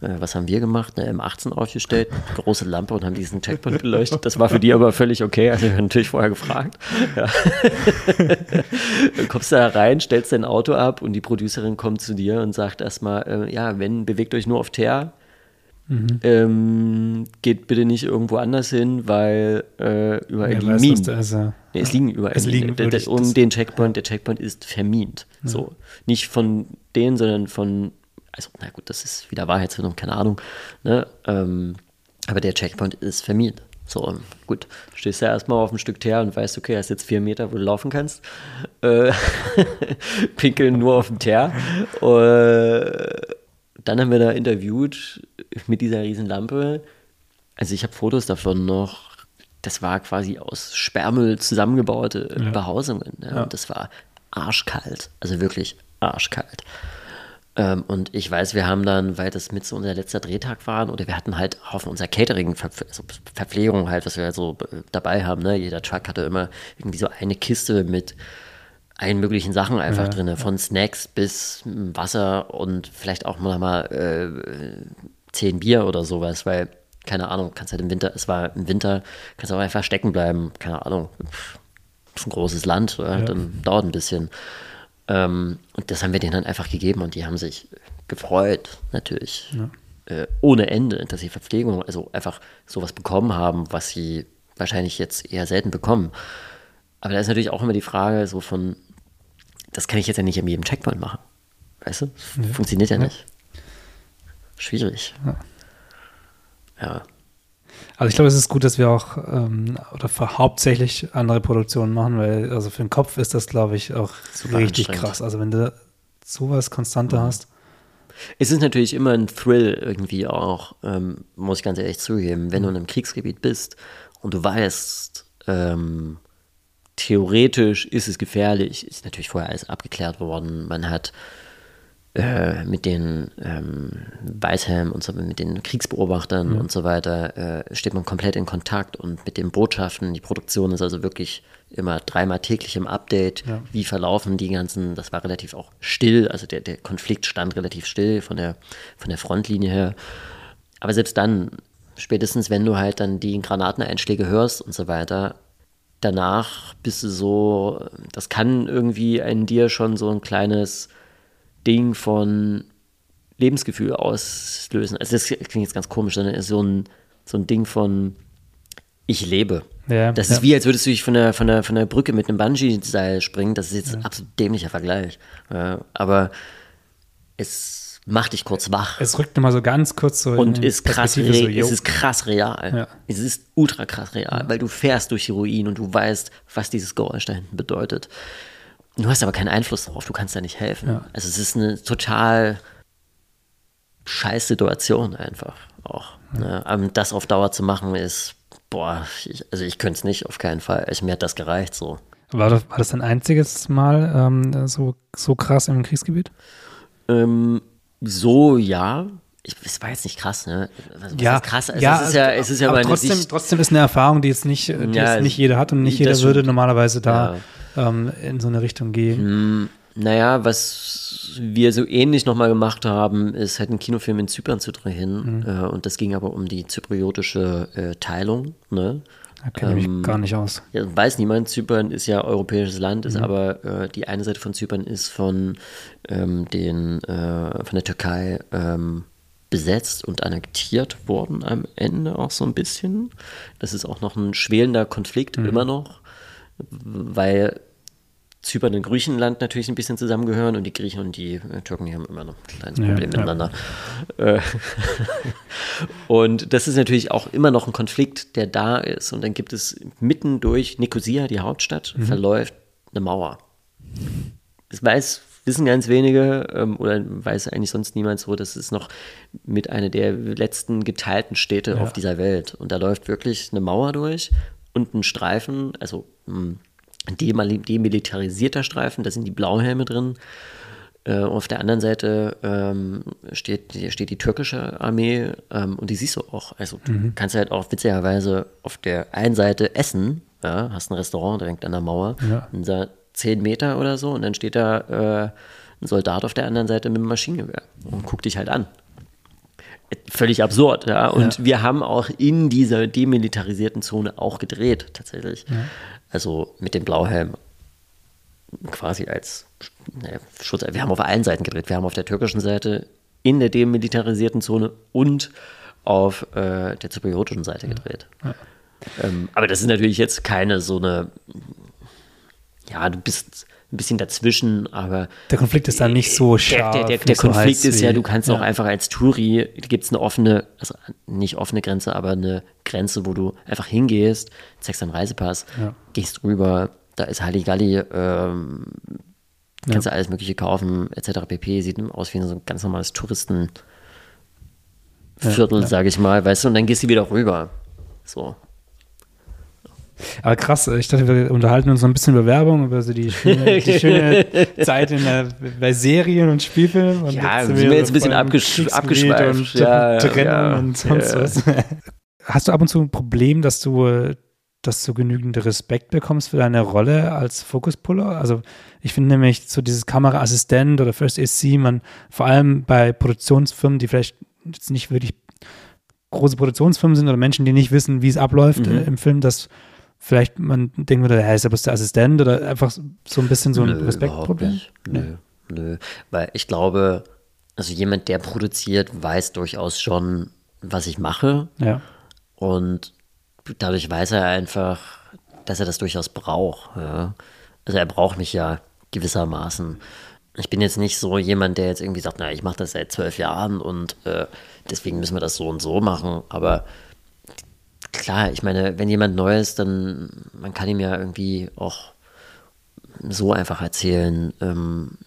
[SPEAKER 3] Äh, was haben wir gemacht? Eine M18 aufgestellt, große Lampe und haben diesen Checkpoint beleuchtet. Das war für die aber völlig okay. Also, wir haben natürlich vorher gefragt. Ja. Dann kommst du da rein, stellst dein Auto ab und die Producerin kommt zu dir und sagt erstmal: äh, Ja, wenn, bewegt euch nur auf Teer. Mhm. Ähm, geht bitte nicht irgendwo anders hin, weil äh, überall ja, liegen Minen. Also, nee, es liegen überall es liegen Minen. Um den Checkpoint, der Checkpoint ist vermint. Ja. So. Nicht von denen, sondern von also na gut, das ist wieder Wahrheitsfindung, keine Ahnung, ne? Ähm, aber der Checkpoint ist vermietet. So, gut, stehst ja erstmal auf ein Stück Teer und weißt, okay, hast jetzt vier Meter, wo du laufen kannst. Äh, pinkeln nur auf dem Teer. Äh, dann haben wir da interviewt mit dieser riesen Lampe. Also ich habe Fotos davon noch. Das war quasi aus Sperrmüll zusammengebaute ja. Behausungen. Ja. Und das war arschkalt. Also wirklich arschkalt. Ähm, und ich weiß, wir haben dann, weil das mit so unser letzter Drehtag war, oder wir hatten halt auf unser Catering, also Verpflegung halt, was wir halt so äh, dabei haben. Ne? Jeder Truck hatte immer irgendwie so eine Kiste mit allen möglichen Sachen einfach ja, drin, von Snacks bis Wasser und vielleicht auch mal, äh, zehn Bier oder sowas, weil, keine Ahnung, kannst halt im Winter, es war im Winter, kannst auch einfach stecken bleiben, keine Ahnung, das ist ein großes Land, ja. dann dauert ein bisschen. Ähm, und das haben wir denen dann einfach gegeben und die haben sich gefreut, natürlich. Ja. Äh, ohne Ende, dass sie Verpflegung, also einfach sowas bekommen haben, was sie wahrscheinlich jetzt eher selten bekommen. Aber da ist natürlich auch immer die Frage, so von, das kann ich jetzt ja nicht an jedem Checkpoint machen. Weißt du? Ja. Funktioniert ja, ja, nicht. Schwierig. Ja.
[SPEAKER 1] Also ich glaube, es ist gut, dass wir auch ähm, oder für hauptsächlich andere Produktionen machen, weil also für den Kopf ist das, glaube ich, auch
[SPEAKER 3] Super
[SPEAKER 1] richtig krass. Also wenn du sowas konstanter hast.
[SPEAKER 3] Es ist natürlich immer ein Thrill irgendwie auch, ähm, muss ich ganz ehrlich zugeben, wenn du in einem Kriegsgebiet bist und du weißt, ähm, theoretisch ist es gefährlich, ist natürlich vorher alles abgeklärt worden. Man hat äh, mit den ähm, Weißhelm und so, mit den Kriegsbeobachtern und so weiter, äh, steht man komplett in Kontakt und mit den Botschaften. Die Produktion ist also wirklich immer dreimal täglich im Update. Wie verlaufen die ganzen, das war relativ auch still, also der, der Konflikt stand relativ still von der, von der Frontlinie her. Aber selbst dann, spätestens wenn du halt dann die Granateneinschläge hörst und so weiter, danach bist du so, das kann irgendwie in dir schon so ein kleines Ding von Lebensgefühl auslösen. Also das klingt jetzt ganz komisch, sondern so ein, so ein Ding von ich lebe.
[SPEAKER 1] Ja,
[SPEAKER 3] das
[SPEAKER 1] ja.
[SPEAKER 3] ist wie, als würdest du dich von der, von der, von der Brücke mit einem Bungee-Seil springen. Das ist jetzt ein absolut dämlicher Vergleich. Aber es macht dich kurz wach
[SPEAKER 1] Es rückt nochmal so ganz kurz so
[SPEAKER 3] und ist krass,
[SPEAKER 1] so,
[SPEAKER 3] es ist krass real.
[SPEAKER 1] Ja.
[SPEAKER 3] Es ist ultra krass real, weil du fährst durch die Ruinen und du weißt, was dieses Geräusch da hinten bedeutet. Du hast aber keinen Einfluss darauf, du kannst da nicht helfen.
[SPEAKER 1] Ja.
[SPEAKER 3] Also es ist eine total scheiß Situation einfach auch. Ne? Aber das auf Dauer zu machen ist, boah, ich, also ich könnte es nicht, auf keinen Fall. Ich, mir hat das gereicht so.
[SPEAKER 1] War das, war das dein einziges Mal ähm, so, so krass im Kriegsgebiet?
[SPEAKER 3] Ähm, so, ja. Ich, es war jetzt nicht krass, ne? Was, was ist krass? Also es ist ja, es ist ja
[SPEAKER 1] aber trotzdem,
[SPEAKER 3] Sicht.
[SPEAKER 1] trotzdem ist eine Erfahrung, die jetzt nicht, die
[SPEAKER 3] Ja,
[SPEAKER 1] jetzt nicht jeder hat und nicht jeder würde normalerweise da ähm, in so eine Richtung gehen.
[SPEAKER 3] Naja, was wir so ähnlich nochmal gemacht haben, ist halt einen Kinofilm in Zypern zu drehen.
[SPEAKER 1] Mhm.
[SPEAKER 3] Äh, und das ging aber um die zypriotische äh, Teilung. Ne?
[SPEAKER 1] Da kenne ich
[SPEAKER 3] Ähm,
[SPEAKER 1] mich gar nicht aus.
[SPEAKER 3] Ja, weiß niemand, Zypern ist ja europäisches Land,
[SPEAKER 1] Mhm.
[SPEAKER 3] ist aber äh, die eine Seite von Zypern ist von, ähm, den, äh, von der Türkei ähm, besetzt und annektiert worden am Ende auch so ein bisschen. Das ist auch noch ein schwelender Konflikt,
[SPEAKER 1] Mhm.
[SPEAKER 3] immer noch, weil Zypern und Griechenland natürlich ein bisschen zusammengehören und die Griechen und die äh, Türken, die haben immer noch ein kleines
[SPEAKER 1] Ja,
[SPEAKER 3] Problem
[SPEAKER 1] ja.
[SPEAKER 3] miteinander. Äh, und das ist natürlich auch immer noch ein Konflikt, der da ist. Und dann gibt es mitten durch Nikosia, die Hauptstadt,
[SPEAKER 1] Mhm.
[SPEAKER 3] verläuft eine Mauer. Das weiß, wissen ganz wenige ähm, oder weiß eigentlich sonst niemand so. Das ist noch mit einer der letzten geteilten Städte auf dieser Welt. Und da läuft wirklich eine Mauer durch und ein Streifen, also demil- demilitarisierter Streifen, da sind die Blauhelme drin. Äh, auf der anderen Seite ähm, steht, steht die türkische Armee ähm, und die siehst du auch. Also du kannst halt auch witzigerweise auf der einen Seite essen, ja, hast ein Restaurant direkt an der Mauer,
[SPEAKER 1] Ja.
[SPEAKER 3] da zehn Meter oder so und dann steht da äh, ein Soldat auf der anderen Seite mit einem Maschinengewehr und guckt dich halt an. Völlig absurd, ja. Und wir haben auch in dieser demilitarisierten Zone auch gedreht, tatsächlich. Also mit dem Blauhelm quasi als naja, Schutz. Wir haben auf allen Seiten gedreht. Wir haben auf der türkischen Seite, in der demilitarisierten Zone und auf äh, der zypriotischen Seite gedreht. Ähm, aber das ist natürlich jetzt keine so eine, ja, du bist ein bisschen dazwischen, aber
[SPEAKER 1] Der Konflikt ist dann nicht so
[SPEAKER 3] der,
[SPEAKER 1] scharf.
[SPEAKER 3] der, der, der
[SPEAKER 1] so
[SPEAKER 3] Konflikt
[SPEAKER 1] heiß
[SPEAKER 3] ist ja, du kannst auch einfach als Touri, gibt es eine offene, also nicht offene Grenze, aber eine Grenze, wo du einfach hingehst, zeigst deinen Reisepass,
[SPEAKER 1] Ja.
[SPEAKER 3] gehst rüber, da ist Halligalli, ähm, kannst du alles Mögliche kaufen, etc. pp. Sieht aus wie so ein ganz normales Touristenviertel,
[SPEAKER 1] Ja, ja.
[SPEAKER 3] sage ich mal, weißt du, und dann gehst du wieder rüber. So.
[SPEAKER 1] Aber krass, ich dachte, wir unterhalten uns so ein bisschen über Werbung, über so die schöne, die schöne Zeit in der, bei Serien und Spielfilmen. Und
[SPEAKER 3] Ja,
[SPEAKER 1] sind
[SPEAKER 3] sind wir jetzt ein bisschen abgesch- abgeschweift.
[SPEAKER 1] Und
[SPEAKER 3] Ja,
[SPEAKER 1] Trennung
[SPEAKER 3] ja.
[SPEAKER 1] und sonst
[SPEAKER 3] Ja.
[SPEAKER 1] was. Hast du ab und zu ein Problem, dass du, äh, dass du genügend Respekt bekommst für deine Rolle als Fokuspuller? Also ich finde nämlich so dieses Kameraassistent oder First AC, man vor allem bei Produktionsfirmen, die vielleicht jetzt nicht wirklich große Produktionsfirmen sind oder Menschen, die nicht wissen, wie es abläuft
[SPEAKER 3] Mhm.
[SPEAKER 1] äh, im Film, dass vielleicht man denken würde, hey, ist ja bloß der Assistent oder einfach so ein bisschen so ein
[SPEAKER 3] Nö,
[SPEAKER 1] Respektproblem.
[SPEAKER 3] Nö, nö. Weil ich glaube, also jemand, der produziert, weiß durchaus schon, was ich mache.
[SPEAKER 1] Ja.
[SPEAKER 3] Und dadurch weiß er einfach, dass er das durchaus braucht. Ja. Also er braucht mich ja gewissermaßen. Ich bin jetzt nicht so jemand, der jetzt irgendwie sagt, na, ich mache das seit zwölf Jahren und äh, deswegen müssen wir das so und so machen. Aber klar, ich meine, wenn jemand neu ist, dann man kann ihm ja irgendwie auch so einfach erzählen, ähm,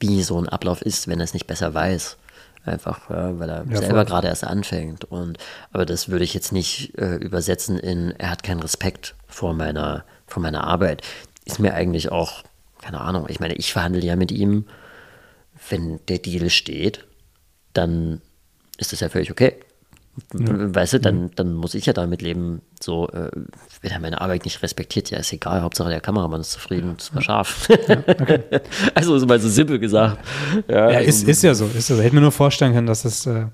[SPEAKER 3] wie so ein Ablauf ist, wenn er es nicht besser weiß. Einfach, ja, weil er ja, selber gerade erst anfängt. Und, aber das würde ich jetzt nicht äh, übersetzen in, er hat keinen Respekt vor meiner, vor meiner Arbeit. Ist mir eigentlich auch, keine Ahnung, ich meine, ich verhandle ja mit ihm, wenn der Deal steht, dann ist das ja völlig okay. Ja. Weißt du, dann, dann muss ich ja damit leben, so, äh, wenn er meine Arbeit nicht respektiert, ja, ist egal, Hauptsache der Kameramann ist zufrieden, es war scharf. Ja, okay. also ist mal so simpel gesagt.
[SPEAKER 1] Ja, ja ist, ist ja so, ist ja so. Hätte mir nur vorstellen können, dass es, äh,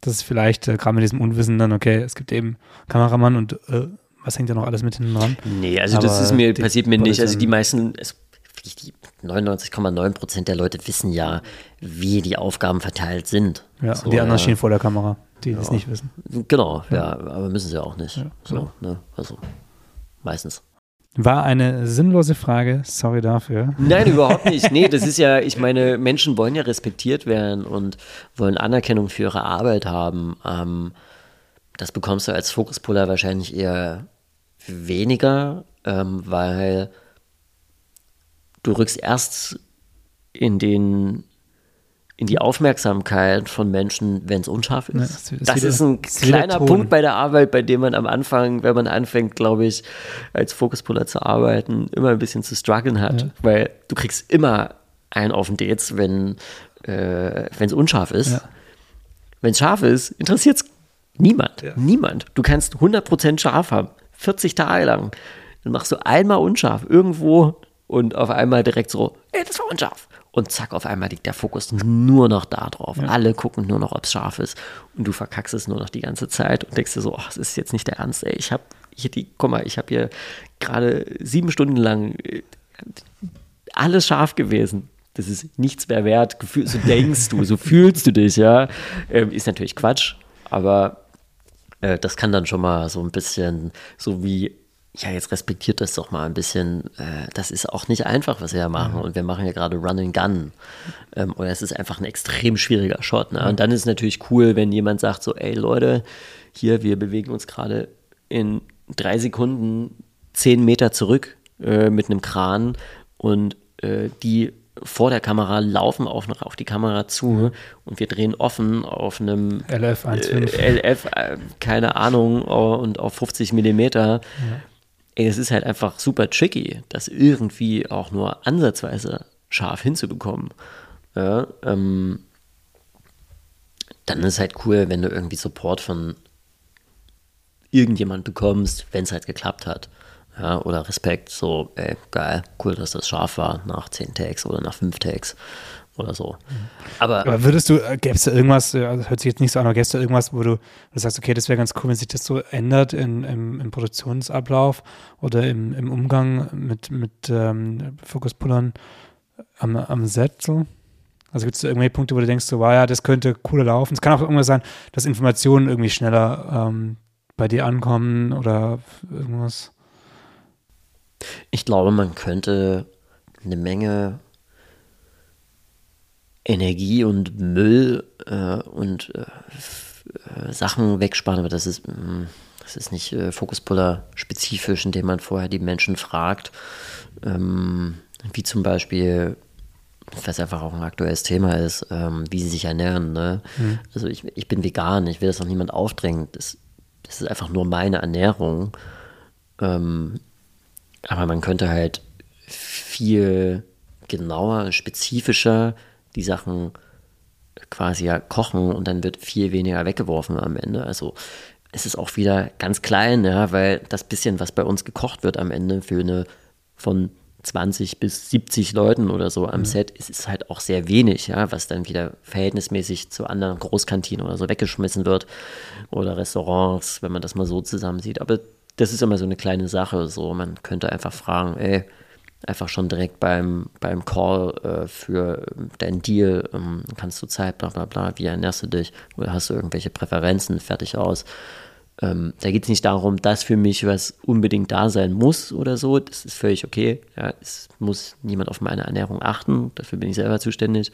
[SPEAKER 1] dass es vielleicht, äh, gerade mit diesem Unwissen dann, okay, es gibt eben Kameramann und äh, was hängt da noch alles mit hinten dran?
[SPEAKER 3] Nee, also Aber das ist mir, passiert mir nicht. Also die meisten, es, die 99,9 Prozent der Leute wissen ja, wie die Aufgaben verteilt sind.
[SPEAKER 1] Ja, so, und die anderen stehen vor der Kamera die ja. es nicht wissen.
[SPEAKER 3] Genau, ja. ja, aber müssen sie auch nicht. Ja, so, ne? Also meistens.
[SPEAKER 1] War eine sinnlose Frage, sorry dafür.
[SPEAKER 3] Nein, überhaupt nicht. Nee, das ist ja, ich meine, Menschen wollen ja respektiert werden und wollen Anerkennung für ihre Arbeit haben. Ähm, das bekommst du als Fokuspuller wahrscheinlich eher weniger, ähm, weil du rückst erst in den in die Aufmerksamkeit von Menschen, wenn es unscharf ist. Ja, das, ist, das ist ein kleiner Punkt bei der Arbeit, bei dem man am Anfang, wenn man anfängt, glaube ich, als Fokuspuller zu arbeiten, immer ein bisschen zu strugglen hat, ja. weil du kriegst immer einen auf den Dates, wenn äh, es unscharf ist. Ja. Wenn es scharf ist, interessiert es niemand. Niemand. Du kannst 100% scharf haben, 40 Tage lang. Dann machst du einmal unscharf irgendwo und auf einmal direkt so, ey, das war unscharf und zack, auf einmal liegt der Fokus nur noch da drauf. Ja. Alle gucken nur noch, ob es scharf ist und du verkackst es nur noch die ganze Zeit und denkst dir so, es ist jetzt nicht der Ernst, ey, ich habe hier die, guck mal, ich habe hier gerade sieben Stunden lang äh, alles scharf gewesen. Das ist nichts mehr wert, so denkst du, so fühlst du dich, ja. Ähm, ist natürlich Quatsch, aber äh, das kann dann schon mal so ein bisschen so wie ja, jetzt respektiert das doch mal ein bisschen. Äh, das ist auch nicht einfach, was wir ja machen. Mhm. Und wir machen ja gerade Run and Gun. Ähm, oder es ist einfach ein extrem schwieriger Shot. Ne? Und dann ist es natürlich cool, wenn jemand sagt so, ey Leute, hier, wir bewegen uns gerade in drei Sekunden zehn Meter zurück äh, mit einem Kran und äh, die vor der Kamera laufen auf, auf die Kamera zu und wir drehen offen auf einem
[SPEAKER 1] LF 1.5.
[SPEAKER 3] Äh, LF, äh, keine Ahnung, und auf 50 Millimeter. Ja ey, es ist halt einfach super tricky, das irgendwie auch nur ansatzweise scharf hinzubekommen. Ja, ähm, dann ist halt cool, wenn du irgendwie Support von irgendjemand bekommst, wenn es halt geklappt hat. Ja, oder Respekt, so, ey, geil, cool, dass das scharf war nach 10 Tags oder nach 5 Tags oder so.
[SPEAKER 1] Aber, aber würdest du, äh, gäbe es da irgendwas, also hört sich jetzt nicht so an, aber gäbe es da irgendwas, wo du, wo du sagst, okay, das wäre ganz cool, wenn sich das so ändert in, im, im Produktionsablauf oder im, im Umgang mit, mit ähm, Fokuspullern am, am Set so? Also gibt es irgendwelche Punkte, wo du denkst, so, wow, ja, das könnte cooler laufen. Es kann auch irgendwas sein, dass Informationen irgendwie schneller ähm, bei dir ankommen oder irgendwas.
[SPEAKER 3] Ich glaube, man könnte eine Menge Energie und Müll äh, und äh, äh, Sachen wegsparen, aber das ist, mh, mm, das ist nicht äh, Fokuspuller-spezifisch, indem man vorher die Menschen fragt, ähm, wie zum Beispiel, was einfach auch ein aktuelles Thema ist, ähm, wie sie sich ernähren. Ne? Mhm. Also ich, ich bin vegan, ich will das auch niemand aufdrängen. Das, das ist einfach nur meine Ernährung. Ähm, aber man könnte halt viel genauer, spezifischer die Sachen quasi ja kochen und dann wird viel weniger weggeworfen am Ende. Also es ist auch wieder ganz klein, ja, weil das bisschen, was bei uns gekocht wird am Ende für eine von 20 bis 70 Leuten oder so am mhm. Set, ist, halt auch sehr wenig, ja, was dann wieder verhältnismäßig zu anderen Großkantinen oder so weggeschmissen wird oder Restaurants, wenn man das mal so zusammensieht. Aber das ist immer so eine kleine Sache, so man könnte einfach fragen, ey, einfach schon direkt beim, beim Call äh, für deinen Deal, ähm, kannst du Zeit, bla bla bla, wie ernährst du dich oder hast du irgendwelche Präferenzen, fertig aus. Ähm, da geht es nicht darum, dass für mich was unbedingt da sein muss oder so, das ist völlig okay. Ja, es muss niemand auf meine Ernährung achten, dafür bin ich selber zuständig.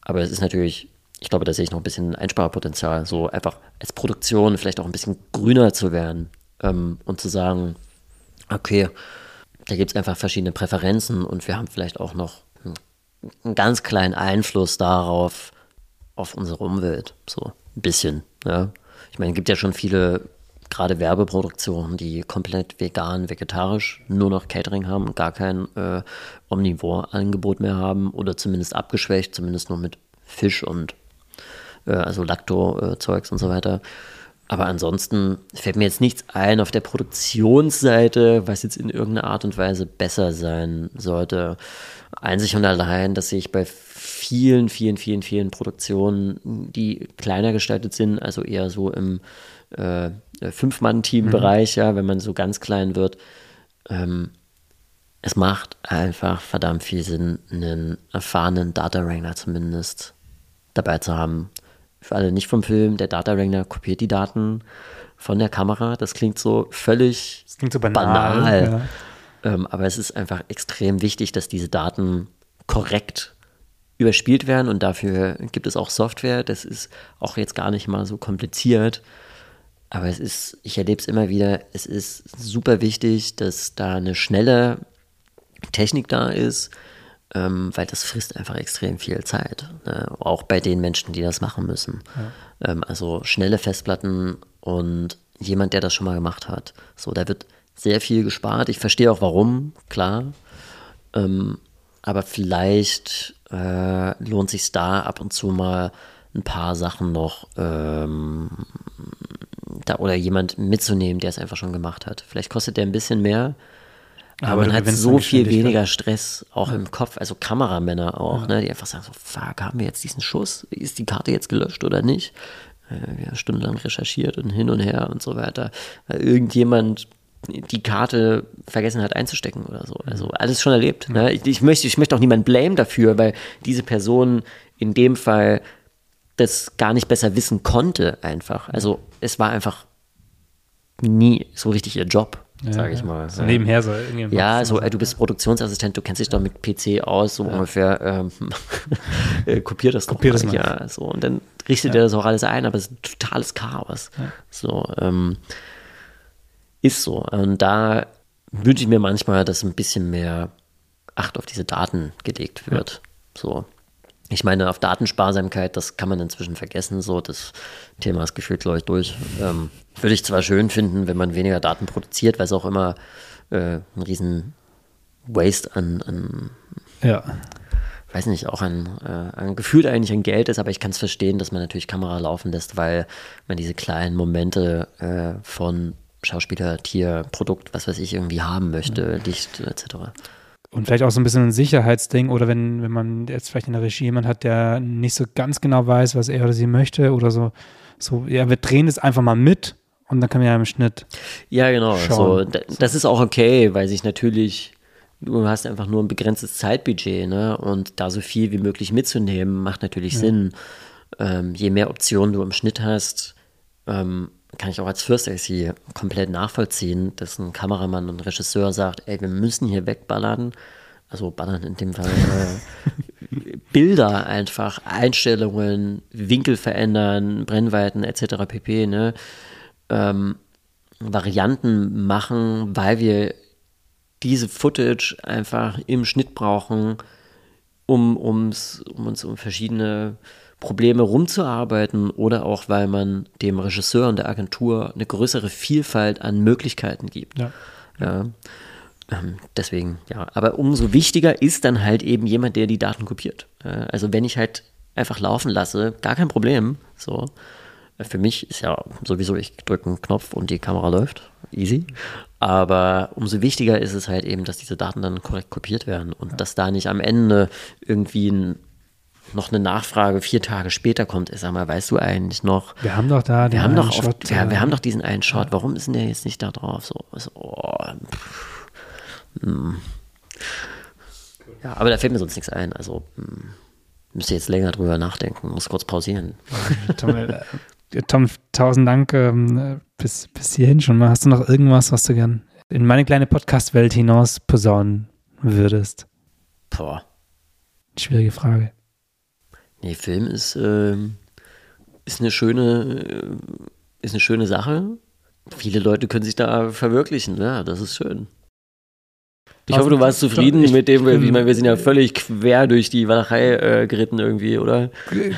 [SPEAKER 3] Aber es ist natürlich, ich glaube, da sehe ich noch ein bisschen Einsparpotenzial, so einfach als Produktion vielleicht auch ein bisschen grüner zu werden. ähm, und zu sagen, okay, da gibt es einfach verschiedene Präferenzen und wir haben vielleicht auch noch einen ganz kleinen Einfluss darauf, auf unsere Umwelt. So ein bisschen. Ja. Ich meine, es gibt ja schon viele, gerade Werbeproduktionen, die komplett vegan, vegetarisch nur noch Catering haben und gar kein äh, Omnivore-Angebot mehr haben oder zumindest abgeschwächt, zumindest nur mit Fisch und äh, also Lacto-Zeugs und so weiter. Aber ansonsten fällt mir jetzt nichts ein auf der Produktionsseite, was jetzt in irgendeiner Art und Weise besser sein sollte. Einzig und allein, dass ich bei vielen, vielen, vielen, vielen Produktionen, die kleiner gestaltet sind, also eher so im äh, Fünf-Mann-Team-Bereich, mhm. ja, wenn man so ganz klein wird, ähm, es macht einfach verdammt viel Sinn, einen erfahrenen Data Wrangler zumindest dabei zu haben für alle nicht vom Film, der Data Wrangler kopiert die Daten von der Kamera. Das klingt so völlig das
[SPEAKER 1] klingt so banal. banal.
[SPEAKER 3] Ja. Ähm, aber es ist einfach extrem wichtig, dass diese Daten korrekt überspielt werden und dafür gibt es auch Software. Das ist auch jetzt gar nicht mal so kompliziert. Aber es ist, ich erlebe es immer wieder, es ist super wichtig, dass da eine schnelle Technik da ist, ähm, weil das frisst einfach extrem viel Zeit. Äh, auch bei den Menschen, die das machen müssen. Ja. Ähm, also schnelle Festplatten und jemand, der das schon mal gemacht hat. So, da wird sehr viel gespart. Ich verstehe auch warum, klar. Ähm, aber vielleicht äh, lohnt sich da ab und zu mal ein paar Sachen noch ähm, da, oder jemand mitzunehmen, der es einfach schon gemacht hat. Vielleicht kostet der ein bisschen mehr, aber, man hat so viel weniger Stress auch ja. im Kopf, also Kameramänner auch, ja. ne, die einfach sagen so, fuck, haben wir jetzt diesen Schuss? Ist die Karte jetzt gelöscht oder nicht? Äh, wir haben stundenlang recherchiert und hin und her und so weiter, weil irgendjemand die Karte vergessen hat einzustecken oder so. Also alles schon erlebt. Ne? Ich, ich, möchte, ich möchte auch niemanden blame dafür, weil diese Person in dem Fall das gar nicht besser wissen konnte einfach. Also es war einfach nie so richtig ihr Job ja, sage ich mal.
[SPEAKER 1] So nebenher so
[SPEAKER 3] irgendwie. Ja, so, du bist Produktionsassistent, du kennst dich doch mit PC aus, so ja. ungefähr. Ähm, äh, kopier das
[SPEAKER 1] kopier doch
[SPEAKER 3] mal.
[SPEAKER 1] Das mal.
[SPEAKER 3] Ja, so. Und dann richtet er das auch alles ein, aber es ist ein totales Chaos. So, ähm, ist so. Und da wünsche ich mir manchmal, dass ein bisschen mehr Acht auf diese Daten gelegt wird. So. Ich meine, auf Datensparsamkeit, das kann man inzwischen vergessen. So, das Thema ist gefühlt, glaube ich, durch. Ähm, würde ich zwar schön finden, wenn man weniger Daten produziert, weil es auch immer äh, ein riesen Waste an, an
[SPEAKER 1] ja.
[SPEAKER 3] weiß nicht, auch ein, äh, ein Gefühl eigentlich an Geld ist, aber ich kann es verstehen, dass man natürlich Kamera laufen lässt, weil man diese kleinen Momente äh, von Schauspieler, Tier, Produkt, was weiß ich, irgendwie haben möchte, Licht etc.
[SPEAKER 1] Und vielleicht auch so ein bisschen ein Sicherheitsding oder wenn, wenn man jetzt vielleicht in der Regie jemand hat, der nicht so ganz genau weiß, was er oder sie möchte oder so, so, ja, wir drehen das einfach mal mit und dann kann man ja im Schnitt.
[SPEAKER 3] Ja, genau. So, das ist auch okay, weil sich natürlich, du hast einfach nur ein begrenztes Zeitbudget, ne? Und da so viel wie möglich mitzunehmen, macht natürlich ja. Sinn. Ähm, je mehr Optionen du im Schnitt hast, ähm, kann ich auch als First AC komplett nachvollziehen, dass ein Kameramann und ein Regisseur sagt, ey, wir müssen hier wegballern. Also ballern in dem Fall äh, Bilder einfach, Einstellungen, Winkel verändern, Brennweiten etc. pp. Ne? Ähm, Varianten machen, weil wir diese Footage einfach im Schnitt brauchen, um, ums, um uns um verschiedene Probleme rumzuarbeiten oder auch, weil man dem Regisseur und der Agentur eine größere Vielfalt an Möglichkeiten gibt. Ja. ja. Ähm, deswegen, ja. Aber umso wichtiger ist dann halt eben jemand, der die Daten kopiert. Äh, also wenn ich halt einfach laufen lasse, gar kein Problem. So. Für mich ist ja sowieso, ich drücke einen Knopf und die Kamera läuft. Easy. Aber umso wichtiger ist es halt eben, dass diese Daten dann korrekt kopiert werden und ja. dass da nicht am Ende irgendwie ein noch eine Nachfrage vier Tage später kommt, ist, sag mal, weißt du eigentlich noch?
[SPEAKER 1] Wir haben doch da
[SPEAKER 3] den wir haben doch Shot. Oft, wir, wir, haben doch diesen einen Shot. Ja. Warum ist denn der jetzt nicht da drauf? So, so oh, hm. Ja, aber da fällt mir sonst nichts ein. Also hm, müsste jetzt länger drüber nachdenken, muss kurz pausieren.
[SPEAKER 1] Tom, äh, Tom tausend Dank ähm, bis, bis hierhin schon mal. Hast du noch irgendwas, was du gern in meine kleine Podcast-Welt hinaus posaunen würdest?
[SPEAKER 3] Boah.
[SPEAKER 1] Schwierige Frage.
[SPEAKER 3] Nee, Film ist, äh, ist eine schöne, äh, ist eine schöne Sache. viele Leute können sich da verwirklichen. Ja, das ist schön. Ich hoffe, du warst zufrieden ich, mit dem, ich meine, wir sind ja völlig quer durch die Walachei äh, geritten irgendwie, oder?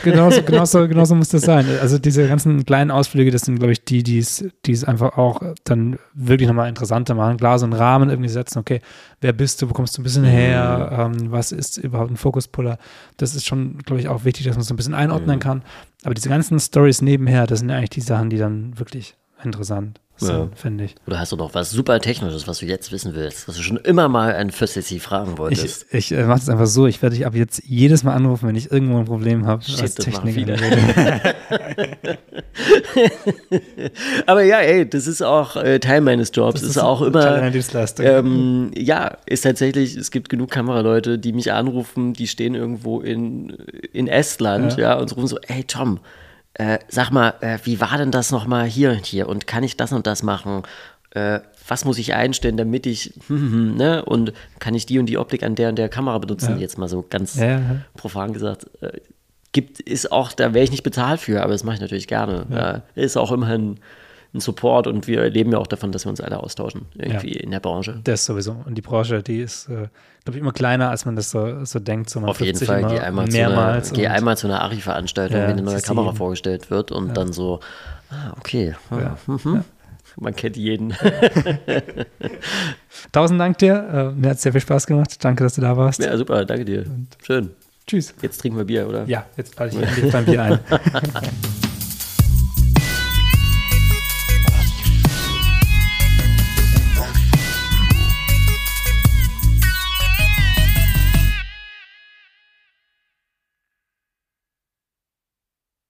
[SPEAKER 1] Genauso, genauso, genauso muss das sein. Also diese ganzen kleinen Ausflüge, das sind, glaube ich, die, die es einfach auch dann wirklich nochmal interessanter machen. Klar, so einen Rahmen irgendwie setzen, okay, wer bist du, wo kommst du ein bisschen her, mhm. ähm, was ist überhaupt ein Fokuspuller? Das ist schon, glaube ich, auch wichtig, dass man so ein bisschen einordnen mhm. kann. Aber diese ganzen Stories nebenher, das sind ja eigentlich die Sachen, die dann wirklich interessant ja. finde ich.
[SPEAKER 3] Oder hast du noch was super Technisches, was du jetzt wissen willst, was du schon immer mal an Fössessi fragen wolltest?
[SPEAKER 1] Ich, ich äh, mache es einfach so, ich werde dich ab jetzt jedes Mal anrufen, wenn ich irgendwo ein Problem habe. Shit, das Techniker.
[SPEAKER 3] Aber ja, ey, das ist auch äh, Teil meines Jobs. Das ist, ist auch immer. Ähm, ja, ist tatsächlich, es gibt genug Kameraleute, die mich anrufen, die stehen irgendwo in, in Estland, ja, ja und rufen so, ey Tom, äh, sag mal, äh, wie war denn das nochmal hier und hier und kann ich das und das machen? Äh, was muss ich einstellen, damit ich, ne? Und kann ich die und die Optik an der und der Kamera benutzen? Ja. Jetzt mal so ganz ja, ja. profan gesagt. Äh, gibt, ist auch, da wäre ich nicht bezahlt für, aber das mache ich natürlich gerne. ist auch immerhin ein Support und wir leben ja auch davon, dass wir uns alle austauschen, irgendwie in der Branche.
[SPEAKER 1] Das sowieso. Und die Branche, die ist, äh, glaube ich, immer kleiner, als man das so, so denkt. So,
[SPEAKER 3] Auf jeden Fall, geh einmal, mehrmals zu einer, geh einmal zu einer Ari-Veranstaltung, ja, wenn eine neue Kamera vorgestellt wird und ja. dann so, ah, okay. Ja. Mhm. Man kennt jeden.
[SPEAKER 1] Tausend Dank dir. Äh, mir hat es sehr viel Spaß gemacht. Danke, dass du da warst.
[SPEAKER 3] Ja, super. Danke dir. Und Schön.
[SPEAKER 1] Tschüss.
[SPEAKER 3] Jetzt trinken wir Bier, oder?
[SPEAKER 1] Ja, jetzt lade ich endlich beim Bier ein.